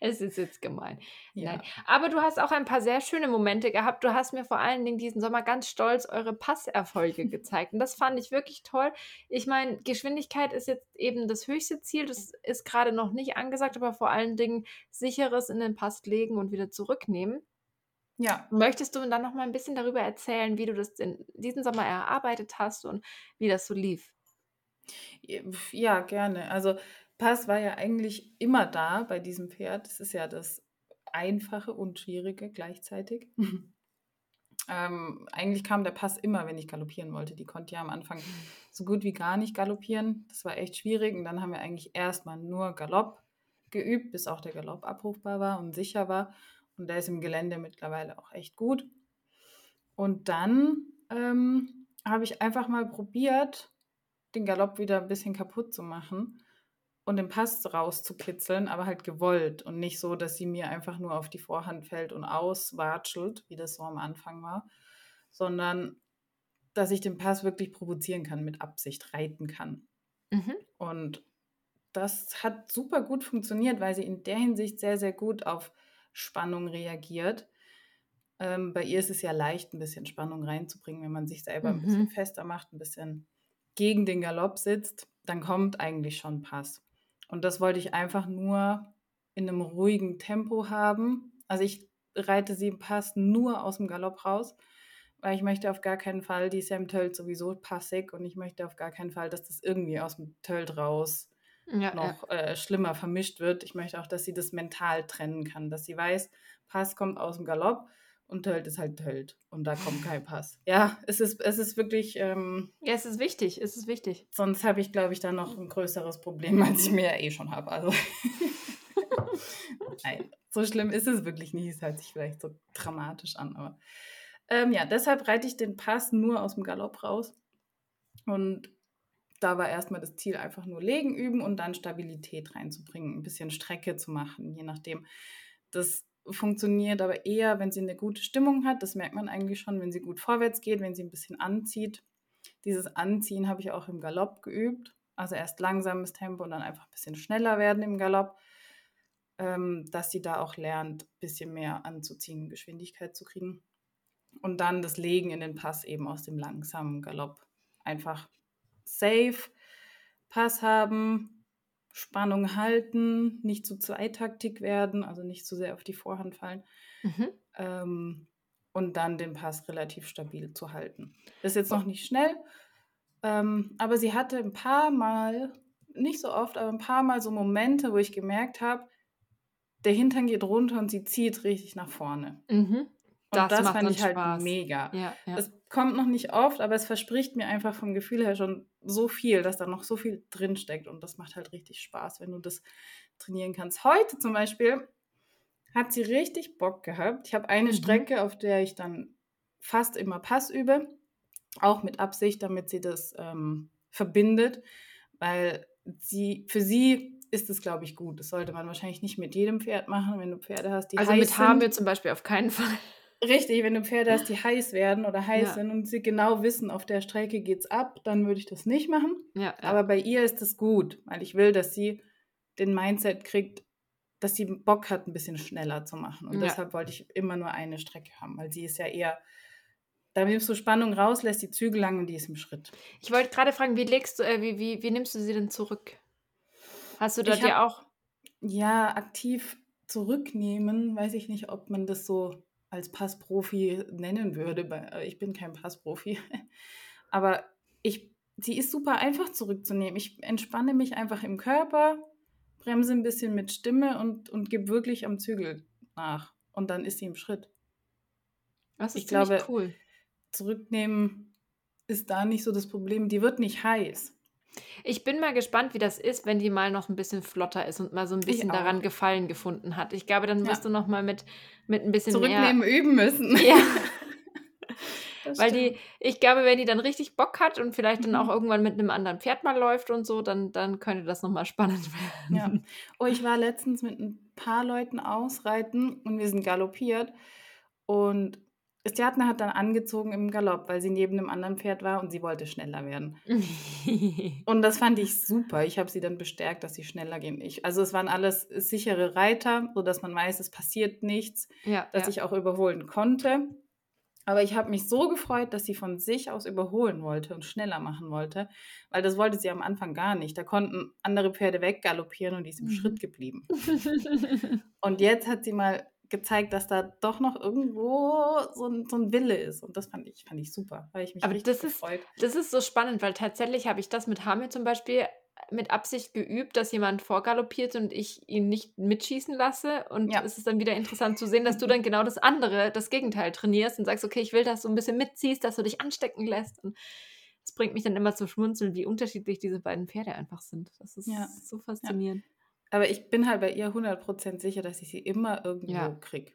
es ist jetzt gemein. Ja. Nein. Aber du hast auch ein paar sehr schöne Momente gehabt. Du hast mir vor allen Dingen diesen Sommer ganz stolz eure Passerfolge [LAUGHS] gezeigt. Und das fand ich wirklich toll. Ich meine, Geschwindigkeit ist jetzt eben das höchste Ziel. Das ist gerade noch nicht angesagt, aber vor allen Dingen sicheres in den Pass legen und wieder zurücknehmen. Ja, Möchtest du dann noch mal ein bisschen darüber erzählen, wie du das in diesen Sommer erarbeitet hast und wie das so lief? ja, gerne. Also Pass war ja eigentlich immer da bei diesem Pferd. Das ist ja das Einfache und Schwierige gleichzeitig. [LAUGHS] ähm, eigentlich kam der Pass immer, wenn ich galoppieren wollte. Die konnte ja am Anfang so gut wie gar nicht galoppieren. Das war echt schwierig. Und dann haben wir eigentlich erstmal nur Galopp geübt, bis auch der Galopp abrufbar war und sicher war. Und der ist im Gelände mittlerweile auch echt gut. Und dann ähm, habe ich einfach mal probiert, den Galopp wieder ein bisschen kaputt zu machen und den Pass rauszukitzeln, aber halt gewollt und nicht so, dass sie mir einfach nur auf die Vorhand fällt und auswatschelt, wie das so am Anfang war, sondern dass ich den Pass wirklich provozieren kann, mit Absicht reiten kann. Mhm. Und das hat super gut funktioniert, weil sie in der Hinsicht sehr, sehr gut auf Spannung reagiert. Ähm, bei ihr ist es ja leicht, ein bisschen Spannung reinzubringen, wenn man sich selber ein bisschen Mhm. fester macht, ein bisschen gegen den Galopp sitzt, dann kommt eigentlich schon Pass. Und das wollte ich einfach nur in einem ruhigen Tempo haben. Also ich reite sie im Pass nur aus dem Galopp raus, weil ich möchte auf gar keinen Fall, die ist ja im Tölt sowieso passig und ich möchte auf gar keinen Fall, dass das irgendwie aus dem Tölt raus Ja, ja. noch äh, schlimmer vermischt wird. Ich möchte auch, dass sie das mental trennen kann, dass sie weiß, Pass kommt aus dem Galopp und Tölt ist halt Tölt und da kommt kein Pass. Ja, es ist, es ist wirklich, ähm, Ja, es ist wichtig, es ist wichtig. sonst habe ich, glaube ich, da noch ein größeres Problem, [LAUGHS] als ich mir ja eh schon habe. Also, [LAUGHS] nein, so schlimm ist es wirklich nicht. Es hört sich vielleicht so dramatisch an, aber ähm, ja, deshalb reite ich den Pass nur aus dem Galopp raus und da war erstmal das Ziel, einfach nur legen üben und dann Stabilität reinzubringen, ein bisschen Strecke zu machen, je nachdem. Das funktioniert aber eher, wenn sie eine gute Stimmung hat. Das merkt man eigentlich schon, wenn sie gut vorwärts geht, wenn sie ein bisschen anzieht. Dieses Anziehen habe ich auch im Galopp geübt. Also erst langsames Tempo und dann einfach ein bisschen schneller werden im Galopp, ähm, dass sie da auch lernt, ein bisschen mehr anzuziehen, Geschwindigkeit zu kriegen. Und dann das Legen in den Pass eben aus dem langsamen Galopp. Einfach safe, Pass haben, Spannung halten, nicht zu zweitaktig werden, also nicht zu sehr auf die Vorhand fallen. Mhm. Ähm, und dann den Pass relativ stabil zu halten. Das ist jetzt noch nicht schnell, ähm, aber sie hatte ein paar Mal, nicht so oft, aber ein paar Mal so Momente, wo ich gemerkt habe, der Hintern geht runter und sie zieht richtig nach vorne. Mhm. Und Das das, macht fand ich halt Spaß. mega. Ja, ja. Es kommt noch nicht oft, aber es verspricht mir einfach vom Gefühl her schon so viel, dass da noch so viel drinsteckt. Und das macht halt richtig Spaß, wenn du das trainieren kannst. Heute zum Beispiel hat sie richtig Bock gehabt. Ich habe eine mhm. Strecke, auf der ich dann fast immer Pass übe, auch mit Absicht, damit sie das ähm, verbindet, weil sie für sie ist es, glaube ich, gut. Das sollte man wahrscheinlich nicht mit jedem Pferd machen, wenn du Pferde hast, die also mit haben wir zum Beispiel auf keinen Fall. Richtig, wenn du Pferde hast, die heiß werden oder heiß ja. sind und sie genau wissen, auf der Strecke geht es ab, dann würde ich das nicht machen. Ja, ja. Aber bei ihr ist es gut, weil ich will, dass sie den Mindset kriegt, dass sie Bock hat, ein bisschen schneller zu machen. Und deshalb wollte ich immer nur eine Strecke haben, weil sie ist ja eher, da nimmst du Spannung raus, lässt die Zügel lang und die ist im Schritt. Ich wollte gerade fragen, wie legst du, äh, wie, wie, wie nimmst du sie denn zurück? Hast du da dir auch. Ja, aktiv zurücknehmen, weiß ich nicht, ob man das so als Passprofi nennen würde. Äh, ich bin kein Passprofi. [LAUGHS] Aber ich, sie ist super einfach zurückzunehmen. Ich entspanne mich einfach im Körper, bremse ein bisschen mit Stimme und, und gebe wirklich am Zügel nach. Und dann ist sie im Schritt. Das ist ich glaube, cool. Zurücknehmen ist da nicht so das Problem. Die wird nicht heiß. Ich bin mal gespannt, wie das ist, wenn die mal noch ein bisschen flotter ist und mal so ein bisschen daran Gefallen gefunden hat. Ich glaube, dann wirst ja. du noch mal mit, mit ein bisschen Zurücknehmen mehr... üben müssen. Ja. [LAUGHS] [LAUGHS] Weil die, ich glaube, wenn die dann richtig Bock hat und vielleicht dann auch mhm. irgendwann mit einem anderen Pferd mal läuft und so, dann, dann könnte das nochmal spannend [LAUGHS] werden. Ja. Oh, ich war letztens mit ein paar Leuten ausreiten und wir sind galoppiert. Und Stjatna hat dann angezogen im Galopp, weil sie neben einem anderen Pferd war und sie wollte schneller werden. [LAUGHS] und das fand ich super. Ich habe sie dann bestärkt, dass sie schneller gehen. Ich, also es waren alles sichere Reiter, sodass man weiß, es passiert nichts, ja, dass ja. ich auch überholen konnte. Aber ich habe mich so gefreut, dass sie von sich aus überholen wollte und schneller machen wollte, weil das wollte sie am Anfang gar nicht. Da konnten andere Pferde weggaloppieren und die ist im mhm. Schritt geblieben. [LAUGHS] und jetzt hat sie mal gezeigt, dass da doch noch irgendwo so ein, so ein Wille ist. Und das fand ich, fand ich super, weil ich mich Aber das gefreut. ist, das ist so spannend, weil tatsächlich habe ich das mit Hamid zum Beispiel mit Absicht geübt, dass jemand vorgaloppiert und ich ihn nicht mitschießen lasse. Und ja. es ist dann wieder interessant zu sehen, dass du dann genau das andere, das Gegenteil trainierst und sagst, okay, ich will, dass du ein bisschen mitziehst, dass du dich anstecken lässt. Und das bringt mich dann immer zu schmunzeln, wie unterschiedlich diese beiden Pferde einfach sind. Das ist ja. so faszinierend. Ja. Aber ich bin halt bei ihr 100% sicher, dass ich sie immer irgendwo ja. kriege.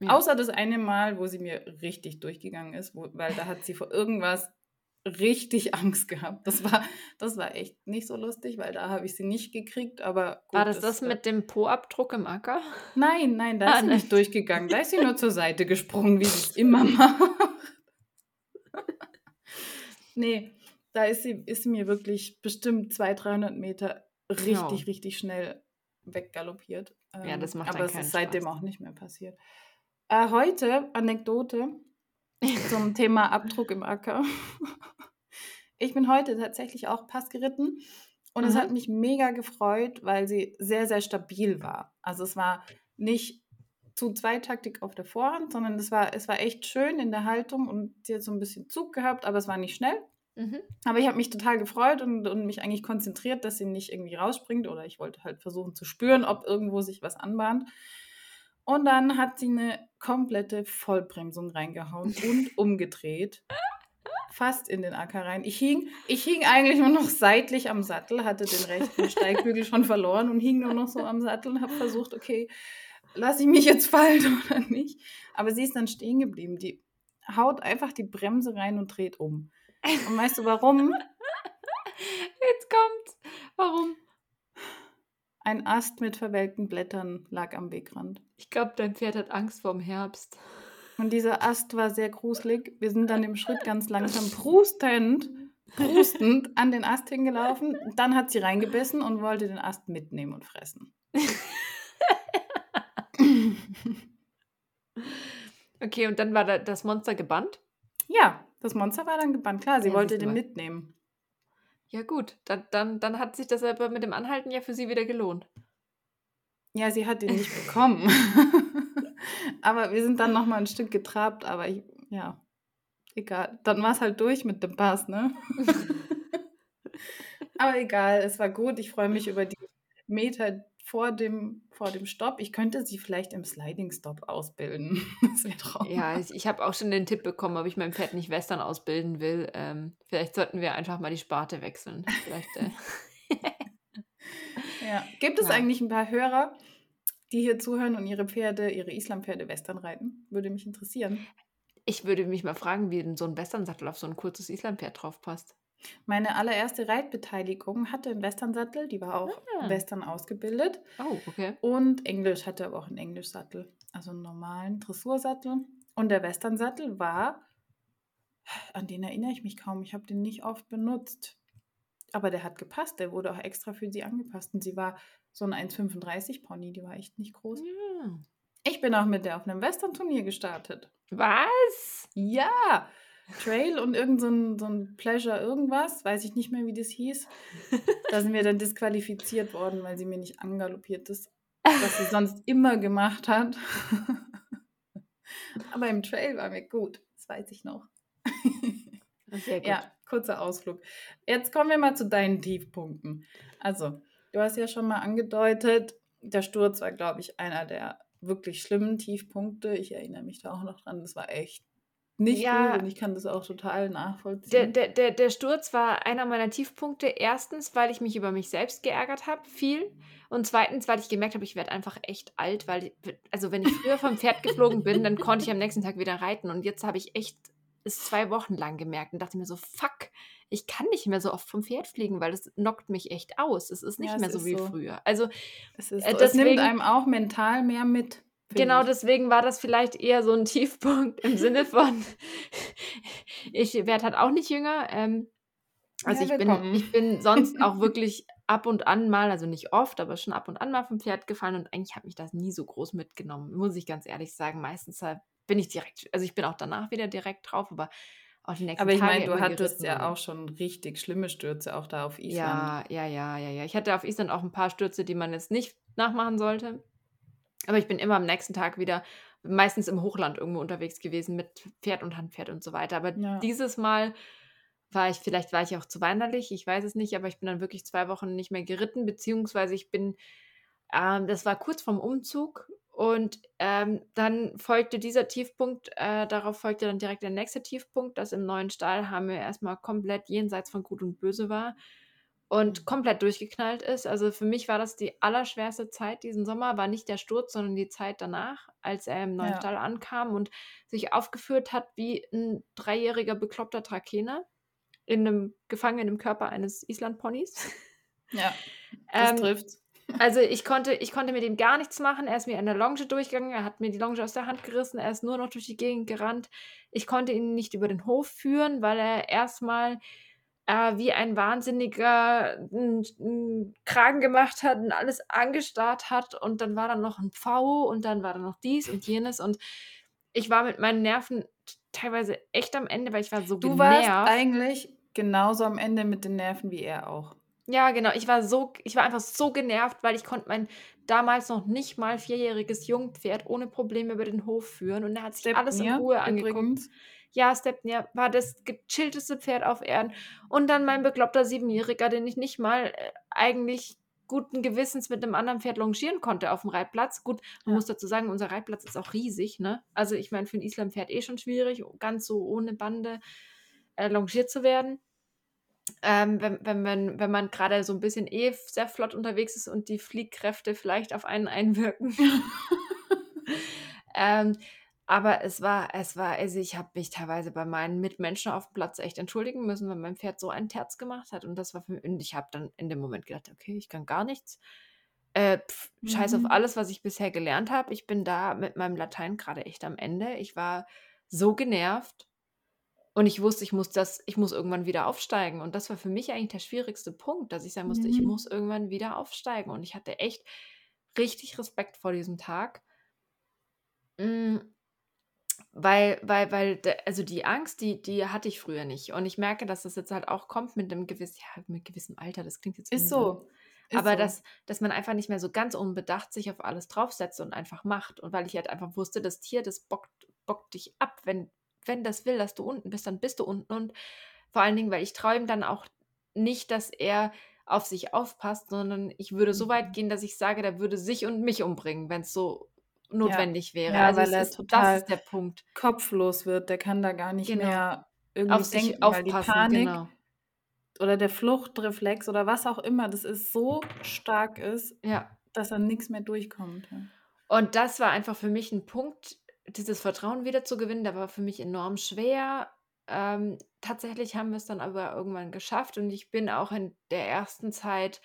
Ja. Außer das eine Mal, wo sie mir richtig durchgegangen ist, wo, weil da hat sie vor irgendwas richtig [LAUGHS] Angst gehabt. Das war, das war echt nicht so lustig, weil da habe ich sie nicht gekriegt. Aber gut, war das das, das mit dem Po-Abdruck im Acker? [LAUGHS] Nein, nein, da ah, ist sie nicht durchgegangen. Da ist sie nur zur Seite gesprungen, wie sie es immer [LAUGHS] macht. nee, da ist sie, ist sie mir wirklich bestimmt 200, 300 Meter richtig, genau. richtig schnell weggaloppiert. Ähm, ja, das macht Aber es ist seitdem Spaß. auch nicht mehr passiert. Äh, heute, Anekdote [LAUGHS] zum Thema Abdruck im Acker. Ich bin heute tatsächlich auch Pass geritten und mhm. es hat mich mega gefreut, weil sie sehr, sehr stabil war. Also es war nicht zu Zweitaktik auf der Vorhand, sondern es war, es war echt schön in der Haltung und sie hat so ein bisschen Zug gehabt, aber es war nicht schnell. Mhm. Aber ich habe mich total gefreut und, und mich eigentlich konzentriert, dass sie nicht irgendwie rausspringt oder ich wollte halt versuchen zu spüren, ob irgendwo sich was anbahnt. Und dann hat sie eine komplette Vollbremsung reingehauen [LAUGHS] und umgedreht. Fast in den Acker rein. Ich hing, ich hing eigentlich nur noch seitlich am Sattel, hatte den rechten Steigbügel schon verloren und hing nur noch so am Sattel und habe versucht, okay, lasse ich mich jetzt fallen [LAUGHS] oder nicht. Aber sie ist dann stehen geblieben. Die haut einfach die Bremse rein und dreht um. Und weißt du warum? Jetzt kommt's. Warum? Ein Ast mit verwelkten Blättern lag am Wegrand. Ich glaube, dein Pferd hat Angst vorm Herbst. Und dieser Ast war sehr gruselig. Wir sind dann im Schritt ganz langsam prustend, prustend an den Ast hingelaufen. Dann hat sie reingebissen und wollte den Ast mitnehmen und fressen. [LAUGHS] okay, und dann war das Monster gebannt? Ja, das Monster war dann gebannt. Klar, sie ja, wollte den mitnehmen. Ja, gut. Dann, dann, dann hat sich das aber mit dem Anhalten ja für sie wieder gelohnt. Ja, sie hat ihn nicht [LAUGHS] bekommen. [LAUGHS] aber wir sind dann noch mal ein Stück getrabt, aber ich, ja, egal. Dann war es halt durch mit dem Pass, ne? [LAUGHS] aber egal, es war gut. Ich freue mich über die Meter vor dem, vor dem Stopp. Ich könnte sie vielleicht im Sliding Stop ausbilden. [LAUGHS] Das wäre. Ja, ich, ich habe auch schon den Tipp bekommen, ob ich mein Pferd nicht Western ausbilden will. Ähm, vielleicht sollten wir einfach mal die Sparte wechseln. Vielleicht, äh. [LAUGHS] ja. Gibt es ja. eigentlich ein paar Hörer, die hier zuhören und ihre Pferde, ihre Islampferde Western reiten? Würde mich interessieren. Ich würde mich mal fragen, wie denn so ein Westernsattel auf so ein kurzes Islampferd drauf passt. Meine allererste Reitbeteiligung hatte einen Westernsattel, die war auch ah. Western ausgebildet. Oh, okay. Und Englisch hatte aber auch einen Englischsattel, also einen normalen Dressursattel. Und der Westernsattel war, an den erinnere ich mich kaum, ich habe den nicht oft benutzt. Aber der hat gepasst, der wurde auch extra für sie angepasst. Und sie war so ein 1,35 Pony, die war echt nicht groß. Ja. Ich bin auch mit der auf einem Western-Turnier gestartet. Was? Ja, Trail und irgend so ein, so ein Pleasure irgendwas, weiß ich nicht mehr, wie das hieß. Da sind wir dann disqualifiziert worden, weil sie mir nicht angaloppiert ist, was sie sonst immer gemacht hat. Aber im Trail war mir gut, das weiß ich noch. Sehr gut. Ja, kurzer Ausflug. Jetzt kommen wir mal zu deinen Tiefpunkten. Also, du hast ja schon mal angedeutet, der Sturz war, glaube ich, einer der wirklich schlimmen Tiefpunkte. Ich erinnere mich da auch noch dran. Das war echt nicht ja, gut und ich kann das auch total nachvollziehen. Der, der, der, der Sturz war einer meiner Tiefpunkte. Erstens, weil ich mich über mich selbst geärgert habe, viel. Und zweitens, weil ich gemerkt habe, ich werde einfach echt alt, weil, also wenn ich früher vom Pferd geflogen bin, dann konnte ich am nächsten Tag wieder reiten. Und jetzt habe ich echt es zwei Wochen lang gemerkt und dachte mir so, fuck, ich kann nicht mehr so oft vom Pferd fliegen, weil das knockt mich echt aus. Es ist nicht ja, mehr so wie so. früher. Also es, ist äh, so. deswegen, es nimmt einem auch mental mehr mit. Genau, ich. deswegen war das vielleicht eher so ein [LAUGHS] Tiefpunkt im Sinne von, [LAUGHS] ich werde halt auch nicht jünger. Ähm, also ja, ich, bin, ich bin sonst [LAUGHS] auch wirklich ab und an mal, also nicht oft, aber schon ab und an mal vom Pferd gefallen und eigentlich hat mich das nie so groß mitgenommen, muss ich ganz ehrlich sagen. Meistens bin ich direkt, also ich bin auch danach wieder direkt drauf, aber auch die nächsten Aber ich meine, du hattest ja auch schon richtig schlimme Stürze auch da auf Island. Ja, ja, ja, ja, ja. Ich hatte auf Island auch ein paar Stürze, die man jetzt nicht nachmachen sollte. Aber ich bin immer am nächsten Tag wieder meistens im Hochland irgendwo unterwegs gewesen mit Pferd und Handpferd und so weiter. Aber ja. dieses Mal war ich, vielleicht war ich auch zu weinerlich, ich weiß es nicht, aber ich bin dann wirklich zwei Wochen nicht mehr geritten, beziehungsweise ich bin, ähm, das war kurz vorm Umzug und ähm, dann folgte dieser Tiefpunkt, äh, darauf folgte dann direkt der nächste Tiefpunkt, dass im neuen Stall haben wir erstmal komplett jenseits von Gut und Böse war und komplett durchgeknallt ist. Also für mich war das die allerschwerste Zeit diesen Sommer, war nicht der Sturz, sondern die Zeit danach, als er im neuen ja. Stall ankam und sich aufgeführt hat wie ein dreijähriger bekloppter Trakehner in einem gefangen im Körper eines Islandponys. Ja, das ähm, trifft. Also ich konnte, ich konnte mit ihm gar nichts machen. Er ist mir in der Longe durchgegangen, er hat mir die Longe aus der Hand gerissen, er ist nur noch durch die Gegend gerannt. Ich konnte ihn nicht über den Hof führen, weil er erstmal äh, wie ein Wahnsinniger einen Kragen gemacht hat und alles angestarrt hat und dann war da noch ein V und dann war da noch dies und jenes und ich war mit meinen Nerven teilweise echt am Ende, weil ich war so du genervt. Du warst eigentlich genauso am Ende mit den Nerven wie er auch. Ja, genau. Ich war so, ich war einfach so genervt, weil ich konnte mein damals noch nicht mal vierjähriges Jungpferd ohne Probleme über den Hof führen und er hat sich Stepnir, alles in Ruhe angeguckt. Übrigens ja, Stepnir war das gechillteste Pferd auf Erden. Und dann mein bekloppter Siebenjähriger, den ich nicht mal äh, eigentlich guten Gewissens mit einem anderen Pferd longieren konnte auf dem Reitplatz. Gut, man ja. muss dazu sagen, unser Reitplatz ist auch riesig, ne? Also ich meine, für ein Islampferd eh schon schwierig, ganz so ohne Bande äh, longiert zu werden. Ähm, wenn, wenn man, wenn man gerade so ein bisschen eh sehr flott unterwegs ist und die Fliehkräfte vielleicht auf einen einwirken. [LAUGHS] [LAUGHS] ähm, aber es war es war also, ich habe mich teilweise bei meinen Mitmenschen auf dem Platz echt entschuldigen müssen, weil mein Pferd so einen Terz gemacht hat und das war für und ich habe dann in dem Moment gedacht: „Okay, ich kann gar nichts. Äh, pf, scheiß auf mhm. alles, was ich bisher gelernt habe. Ich bin da mit meinem Latein gerade echt am Ende. Ich war so genervt und ich wusste, ich muss das ich muss irgendwann wieder aufsteigen und das war für mich eigentlich der schwierigste Punkt, dass ich sagen musste: „Ich mhm. muss irgendwann wieder aufsteigen“ und ich hatte echt richtig Respekt vor diesem Tag. Hm weil weil weil also die Angst, die die hatte ich früher nicht. Und ich merke, dass das jetzt halt auch kommt mit einem gewissen ja, mit gewissem Alter. Das klingt jetzt Ist so. Ist aber so. dass dass man einfach nicht mehr so ganz unbedacht sich auf alles draufsetzt und einfach macht. Und weil ich halt einfach wusste, das Tier, das bockt bockt dich ab. Wenn wenn das will, dass du unten bist, dann bist du unten. Und vor allen Dingen, weil ich traue ihm dann auch nicht, dass er auf sich aufpasst, sondern ich würde so weit Mhm. gehen, dass ich sage, der würde sich und mich umbringen, wenn's so Ja, notwendig wäre. ja, Also, weil es er ist das total ist der Punkt. kopflos wird. Der kann da gar nicht Genau. mehr Auf irgendwie sich denken, weil die aufpassen, Panik genau. oder der Fluchtreflex oder was auch immer, das ist so stark ist, Ja. dass da nix mehr durchkommt, ja. Und das war einfach für mich 'n Punkt, dieses Vertrauen wiederzugewinnen, der war für mich enorm schwer. Ähm, tatsächlich haben wir's dann aber irgendwann geschafft und ich bin auch in der ersten Zeit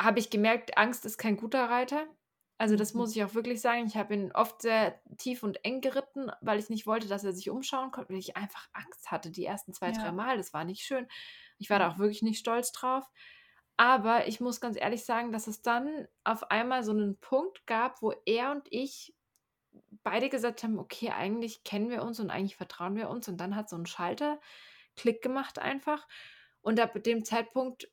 habe ich gemerkt, Angst ist kein guter Reiter. Also, das Mhm. muss ich auch wirklich sagen. Ich habe ihn oft sehr tief und eng geritten, weil ich nicht wollte, dass er sich umschauen konnte, weil ich einfach Angst hatte die ersten 2, 3 Ja. Mal. Das war nicht schön. Ich war da auch wirklich nicht stolz drauf. Aber ich muss ganz ehrlich sagen, dass es dann auf einmal so 'nen Punkt gab, wo er und ich beide gesagt haben: „Okay, eigentlich kennen wir uns und eigentlich vertrauen wir uns.“ Und dann hat so 'n Schalter Klick gemacht einfach. Und ab dem Zeitpunkt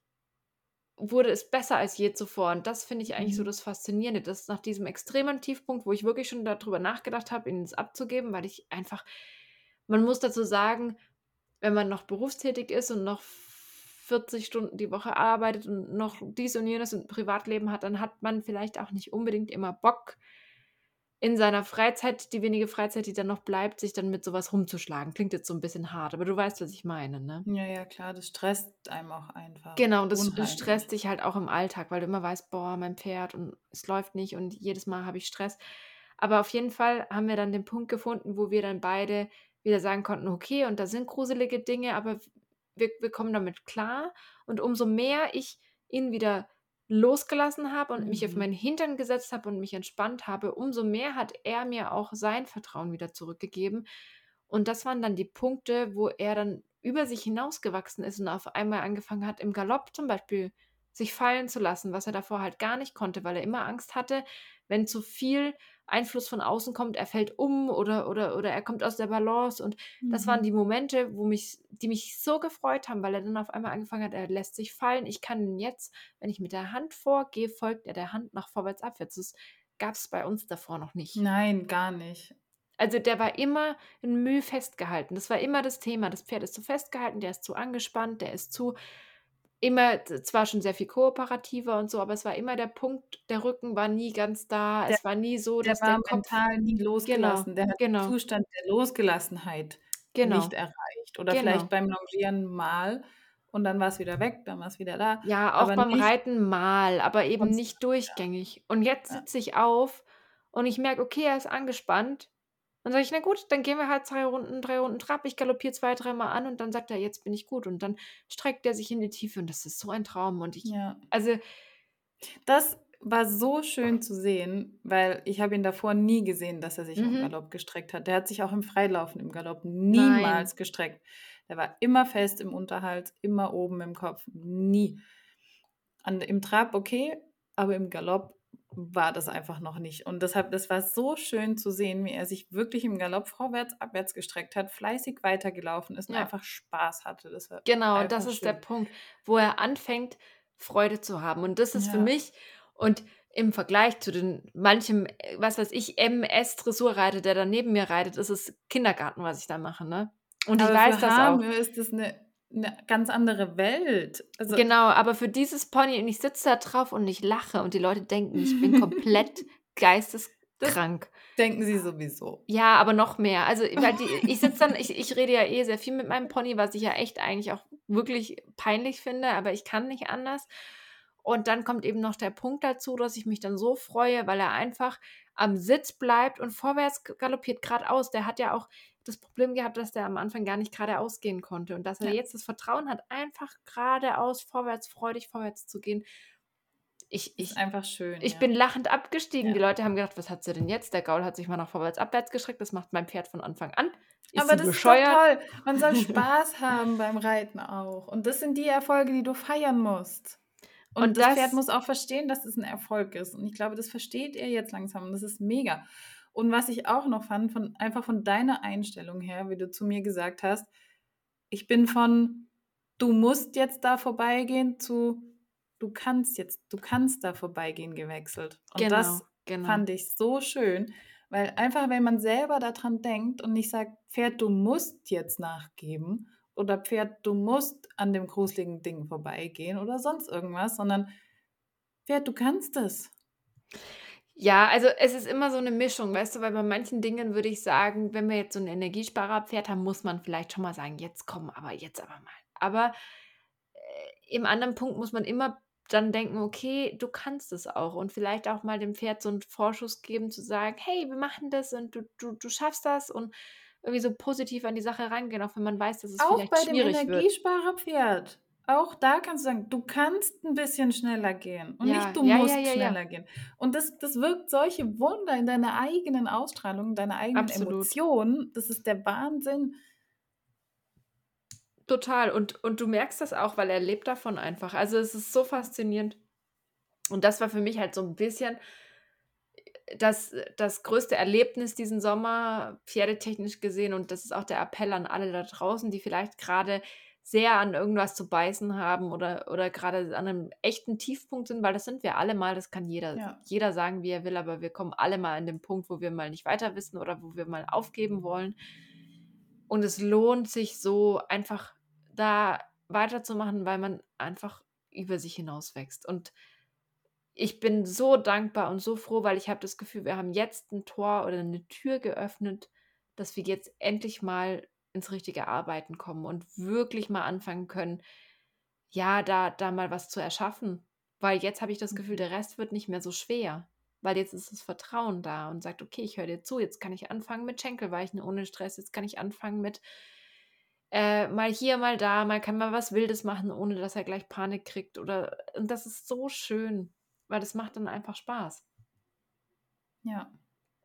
wurde es besser als je zuvor. Und das finde ich eigentlich so Mhm. das Faszinierende, dass nach diesem extremen Tiefpunkt, wo ich wirklich schon da drüber nachgedacht habe, ihn jetzt abzugeben, weil ich einfach man muss dazu sagen, wenn man noch berufstätig ist und noch 40 Stunden die Woche arbeitet und noch dies und jenes und Privatleben hat, dann hat man vielleicht auch nicht unbedingt immer Bock in seiner Freizeit, die wenige Freizeit, die dann noch bleibt, sich dann mit so was rumzuschlagen. Klingt jetzt so 'n bisschen hart, aber du weißt, was ich meine, ne? Ja, ja, klar, das stresst einem auch einfach Genau, das das unheimlich. stresst dich halt auch im Alltag, weil du immer weißt: „Boah, mein Pferd und es läuft nicht und jedes Mal habe ich Stress.“ Aber auf jeden Fall haben wir dann den Punkt gefunden, wo wir dann beide wieder sagen konnten: „Okay, und da sind gruselige Dinge, aber wir wir kommen damit klar.“ Und umso mehr ich ihn wieder losgelassen habe und mich auf Mhm. meinen Hintern gesetzt habe und mich entspannt habe, umso mehr hat er mir auch sein Vertrauen wieder zurückgegeben. Und das waren dann die Punkte, wo er dann über sich hinausgewachsen ist und auf einmal angefangen hat, im Galopp zum Beispiel sich fallen zu lassen, was er davor halt gar nicht konnte, weil er immer Angst hatte, wenn zu viel Einfluss von außen kommt, er fällt um oder oder oder er kommt aus der Balance. Und das waren Mhm. die Momente, wo mich die mich so gefreut haben, weil er dann auf einmal angefangen hat, er lässt sich fallen. Ich kann ihn jetzt wenn ich mit der Hand vorgehe, folgt er der Hand nach vorwärts, abwärts. Das gab's bei uns davor noch nicht. Nein, gar nicht. Also, der war immer in Mühe festgehalten. Das war immer das Thema. Das Pferd ist zu festgehalten, der ist zu angespannt, der ist zu immer zwar schon sehr viel kooperativer und so, aber es war immer der Punkt, der Rücken war nie ganz da. Der Es war nie so, der dass der war Kopf mental nie genau, losgelassen. Der hat den genau. Zustand der Losgelassenheit nicht Genau. erreicht oder vielleicht Genau. beim Longieren mal und dann war's wieder weg, dann war's wieder da, Ja, auch aber beim nicht Reiten mal, aber eben nicht durchgängig. Und jetzt sitze ich auf und ich merke, okay, er ist angespannt. Dann sage ich: „Na gut, dann gehen wir halt 2 Runden 3 Runden Trab.“ Ich galoppiere 2, dreimal an und dann sagt er: „Jetzt bin ich gut.“ Und dann streckt er sich in die Tiefe und das ist so ein Traum. Und ich Ja. also Das war so schön zu sehen, weil ich habe ihn davor nie gesehen, dass er sich im Mhm. Galopp gestreckt hat. Der hat sich auch im Freilaufen im Galopp Nein. niemals gestreckt. Der war immer fest im Unterhals, immer oben im Kopf, nie. An im Trab okay, aber im Galopp war das einfach noch nicht. Und deshalb das war so schön zu sehen, wie er sich wirklich im Galopp vorwärts, abwärts gestreckt hat, fleißig weitergelaufen ist und Ja. einfach Spaß hatte. Das Genau, und das einfach ist der schön. Punkt, wo er anfängt, Freude zu haben. Und das ist für Ja. mich und im Vergleich zu den manchem, äh, was weiß ich, MS-Dressurreiter, der da neben mir reitet, ist es Kindergarten, was ich da mache, ne? Und ich Aber weiß für das auch. Ist das 'ne 'ne ganz andere Welt. Also Genau, aber für dieses Pony und ich sitze da drauf und ich lache und die Leute denken, ich bin [LAUGHS] komplett Das geisteskrank. denken sie sowieso. Ja, aber noch mehr. Also, die ich sitze dann ich ich rede ja eh sehr viel mit meinem Pony, was ich ja echt eigentlich auch wirklich peinlich finde, aber ich kann nicht anders. Und dann kommt eben noch der Punkt dazu, dass ich mich dann so freue, weil er einfach am Sitz bleibt und vorwärts galoppiert, geradeaus. Der hat ja auch das Problem gehabt, dass der am Anfang gar nicht geradeaus gehen konnte und dass er Ja. jetzt das Vertrauen hat, einfach geradeaus, vorwärts, freudig vorwärts zu gehen. Ich Ist ich einfach schön, ich ja. bin lachend abgestiegen. Die Ja. Leute haben gedacht: „Was hat sie denn jetzt?“ Der Gaul hat sich mal nach vorwärts, abwärts gestreckt. Das macht mein Pferd von Anfang an. Ist Aber das ist bescheuert? toll. Man soll Spaß [LAUGHS] haben beim Reiten auch. Und das sind die Erfolge, die du feiern musst. Und Und das Pferd das muss auch verstehen, dass es 'n Erfolg ist. Und ich glaube, das versteht er jetzt langsam und das ist mega. Und was ich auch noch fand, von einfach von deiner Einstellung her, wie du zu mir gesagt hast: „Ich bin von du musst jetzt da vorbeigehen zu du kannst jetzt du kannst da vorbeigehen“, gewechselt. Und Genau, das genau. fand ich so schön, weil einfach, wenn man selber da dran denkt und nicht sagt: „Pferd, du musst jetzt nachgeben oder Pferd, du musst an dem gruseligen Ding vorbeigehen oder sonst irgendwas, sondern Pferd, du kannst es. Ja, also es ist immer so eine Mischung, weißt du, weil bei manchen Dingen würde ich sagen, wenn wir jetzt so 'n Energiesparerpferd haben, muss man vielleicht schon mal sagen: „Jetzt komm, aber jetzt aber mal.“ Aber, äh, im anderen Punkt muss man immer dann denken: „Okay, du kannst es auch“ und vielleicht auch mal dem Pferd so 'n Vorschuss geben, zu sagen: „Hey, wir machen das und du du du schaffst das“ und irgendwie so positiv an die Sache rangehen, auch wenn man weiß, dass es Auch vielleicht bei dem schwierig wird. Energiesparerpferd. Auch da kannst du sagen, du kannst ein bisschen schneller gehen und Ja, nicht du ja, musst ja, schneller gehen. Und das das wirkt solche Wunder in deiner eigenen Ausstrahlung, deiner eigenen absolut. Emotionen. Das ist der Wahnsinn. Total. Und und du merkst das auch, weil er lebt davon einfach. Also, es ist so faszinierend. Und das war für mich halt so 'n bisschen das das größte Erlebnis diesen Sommer, pferdetechnisch gesehen. Und das ist auch der Appell an alle da draußen, die vielleicht grade sehr an irgendwas zu beißen haben oder oder grade an 'nem echten Tiefpunkt sind, weil das sind wir alle mal. Das kann jeder Ja. jeder sagen, wie er will, aber wir kommen alle mal an den Punkt, wo wir mal nicht weiter wissen oder wo wir mal aufgeben wollen. Und es lohnt sich so, einfach da weiterzumachen, weil man einfach über sich hinauswächst. Und ich bin so dankbar und so froh, weil ich habe das Gefühl, wir haben jetzt 'n Tor oder 'ne Tür geöffnet, dass wir jetzt endlich mal ins richtige Arbeiten kommen und wirklich mal anfangen können, ja, da da mal was zu erschaffen. Weil jetzt habe ich das Gefühl, Mhm. der Rest wird nicht mehr so schwer, weil jetzt ist das Vertrauen da und sagt: „Okay, ich höre dir zu, jetzt kann ich anfangen mit Schenkelweichen ohne Stress, jetzt kann ich anfangen mit, äh, mal hier, mal da, mal kann man was Wildes machen, ohne dass er gleich Panik kriegt“ oder und das ist so schön, weil das macht dann einfach Spaß. Ja.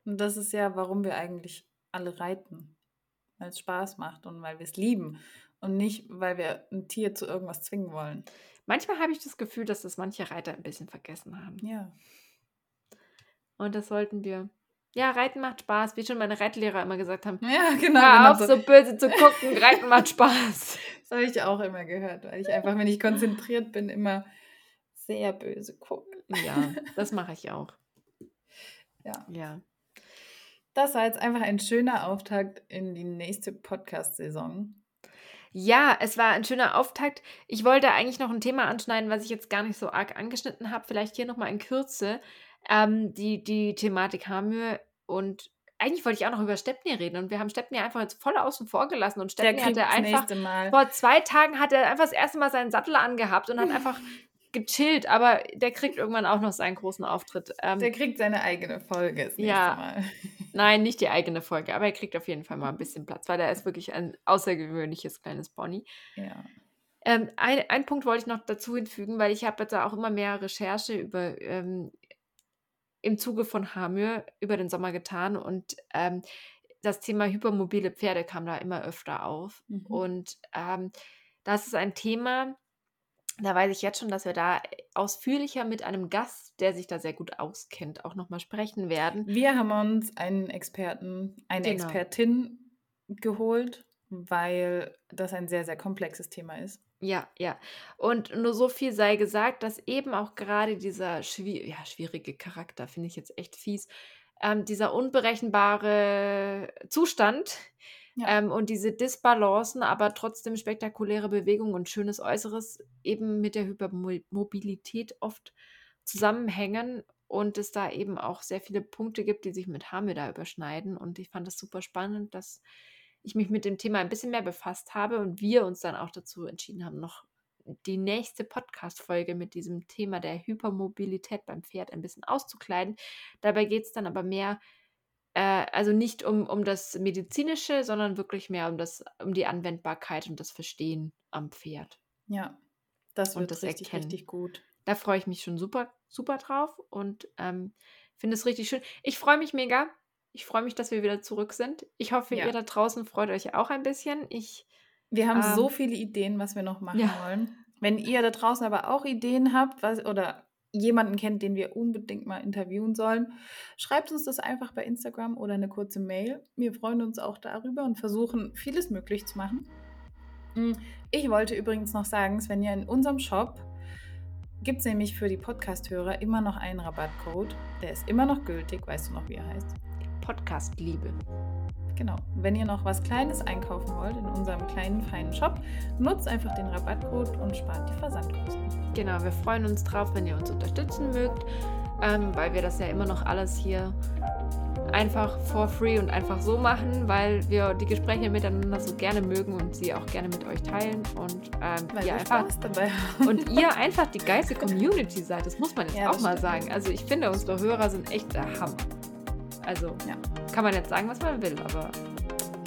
Und das ist ja, warum wir eigentlich alle reiten, weil's Spaß macht und weil wir's lieben und nicht, weil wir 'n Tier zu irgendwas zwingen wollen. Manchmal habe ich das Gefühl, dass das manche Reiter 'n bisschen vergessen haben. Ja. Und das sollten wir ja, Reiten macht Spaß, wie schon meine Reitlehrer immer gesagt haben: Ja, [LAUGHS] genau, „Hör auf, so. so böse zu gucken, Reiten macht Spaß.“ [LAUGHS] Das habe ich auch immer gehört, weil ich einfach, wenn ich konzentriert bin, immer sehr böse gucke. Ja, das mache ich auch. [LAUGHS] Ja. Ja. Das war jetzt einfach ein schöner Auftakt in die nächste Podcast-Saison. Ja, es war ein schöner Auftakt. Ich wollte eigentlich noch 'n Thema anschneiden, was ich jetzt gar nicht so arg angeschnitten habe. Vielleicht hier noch mal in Kürze, ähm, die die Thematik Hamir und eigentlich wollte ich auch noch über Stepney reden und wir haben Stepney einfach jetzt voll außen vor gelassen und Stepney hatte einfach vor 2 Tagen hat er einfach das 1. Mal seinen Sattel angehabt und hat [LAUGHS] einfach gechillt, aber der kriegt irgendwann auch noch seinen großen Auftritt. Ähm, Der kriegt seine eigene Folge das nächste Ja. Mal. Nein, nicht die eigene Folge, aber er kriegt auf jeden Fall mal 'n bisschen Platz, weil der ist wirklich ein außergewöhnliches kleines Pony. Ja. Ähm, ein einen Punkt wollte ich noch dazu hinfügen, weil ich habe jetzt auch immer mehr Recherche über ähm, im Zuge von Hamir über den Sommer getan und, ähm, das Thema hypermobile Pferde kam da immer öfter auf. Mhm. Und, ähm, das ist ein Thema, da weiß ich jetzt schon, dass wir da ausführlicher mit einem Gast, der sich da sehr gut auskennt, auch noch mal sprechen werden. Wir haben uns einen Experten, eine Genau. Expertin geholt, weil das ein sehr, sehr komplexes Thema ist. Ja, ja. Und nur so viel sei gesagt, dass eben auch gerade dieser schwie ja, schwierige Charakter, finde ich jetzt echt fies, ähm, dieser unberechenbare Zustand, Ja. ähm, und diese Disbalancen, aber trotzdem spektakuläre Bewegungen und schönes Äußeres eben mit der Hypermo Mobilität oft zusammenhängen und es da eben auch sehr viele Punkte gibt, die sich mit Hamir da überschneiden. Und ich fand das super spannend, dass ich mich mit dem Thema ein bisschen mehr befasst habe und wir uns dann auch dazu entschieden haben, noch die nächste Podcast-Folge mit diesem Thema der Hypermobilität beim Pferd ein bisschen auszukleiden. Dabei geht's dann aber mehr äh, also nicht um um das Medizinische, sondern wirklich mehr um das um die Anwendbarkeit und das Verstehen am Pferd. Ja, das Und wird das richtig, Erkennen. richtig gut. Da freue ich mich schon super super drauf und, ähm, finde es richtig schön. Ich freue mich mega. Ich freue mich, dass wir wieder zurück sind. Ich hoffe, Ja. ihr da draußen freut euch auch ein bisschen. Ich Wir haben so ähm, viele Ideen, was wir noch machen Ja. wollen. Wenn ihr da draußen aber auch Ideen habt, was oder jemanden kennt, den wir unbedingt mal interviewen sollen, schreibt uns das einfach bei Instagram oder 'ne kurze Mail. Wir freuen uns auch darüber und versuchen, vieles möglich zu machen. Hm, ich wollte übrigens noch sagen, Svenja, in unserem Shop gibt's nämlich für die Podcast-Hörer immer noch einen Rabattcode. Der ist immer noch gültig. Weißt du noch, wie er heißt? Podcast-Liebe. Genau, wenn ihr noch was Kleines einkaufen wollt in unserem kleinen, feinen Shop, nutzt einfach den Rabattcode und spart die Versandkosten. Genau, wir freuen uns drauf, wenn ihr uns unterstützen mögt, ähm, weil wir das ja immer noch alles hier einfach for free und einfach so machen, weil wir die Gespräche miteinander so gerne mögen und sie auch gerne mit euch teilen und ähm, Weil ihr einfach und [LAUGHS] ihr einfach die geilste Community seid. Das muss man jetzt Ja, auch mal stimmt. sagen. Also ich finde, unsere Hörer sind echt der Hammer. Also Ja. kann man jetzt sagen, was man will, aber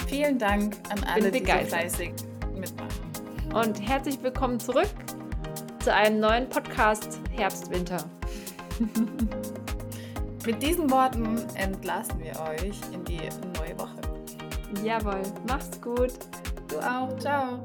Vielen Dank an alle, die so fleißig mitmachen. und herzlich willkommen zurück zu einem neuen Podcast Herbst Winter. [LAUGHS] Mit diesen Worten entlassen wir euch in die neue Woche. Jawohl, macht's gut. Du auch. Ciao.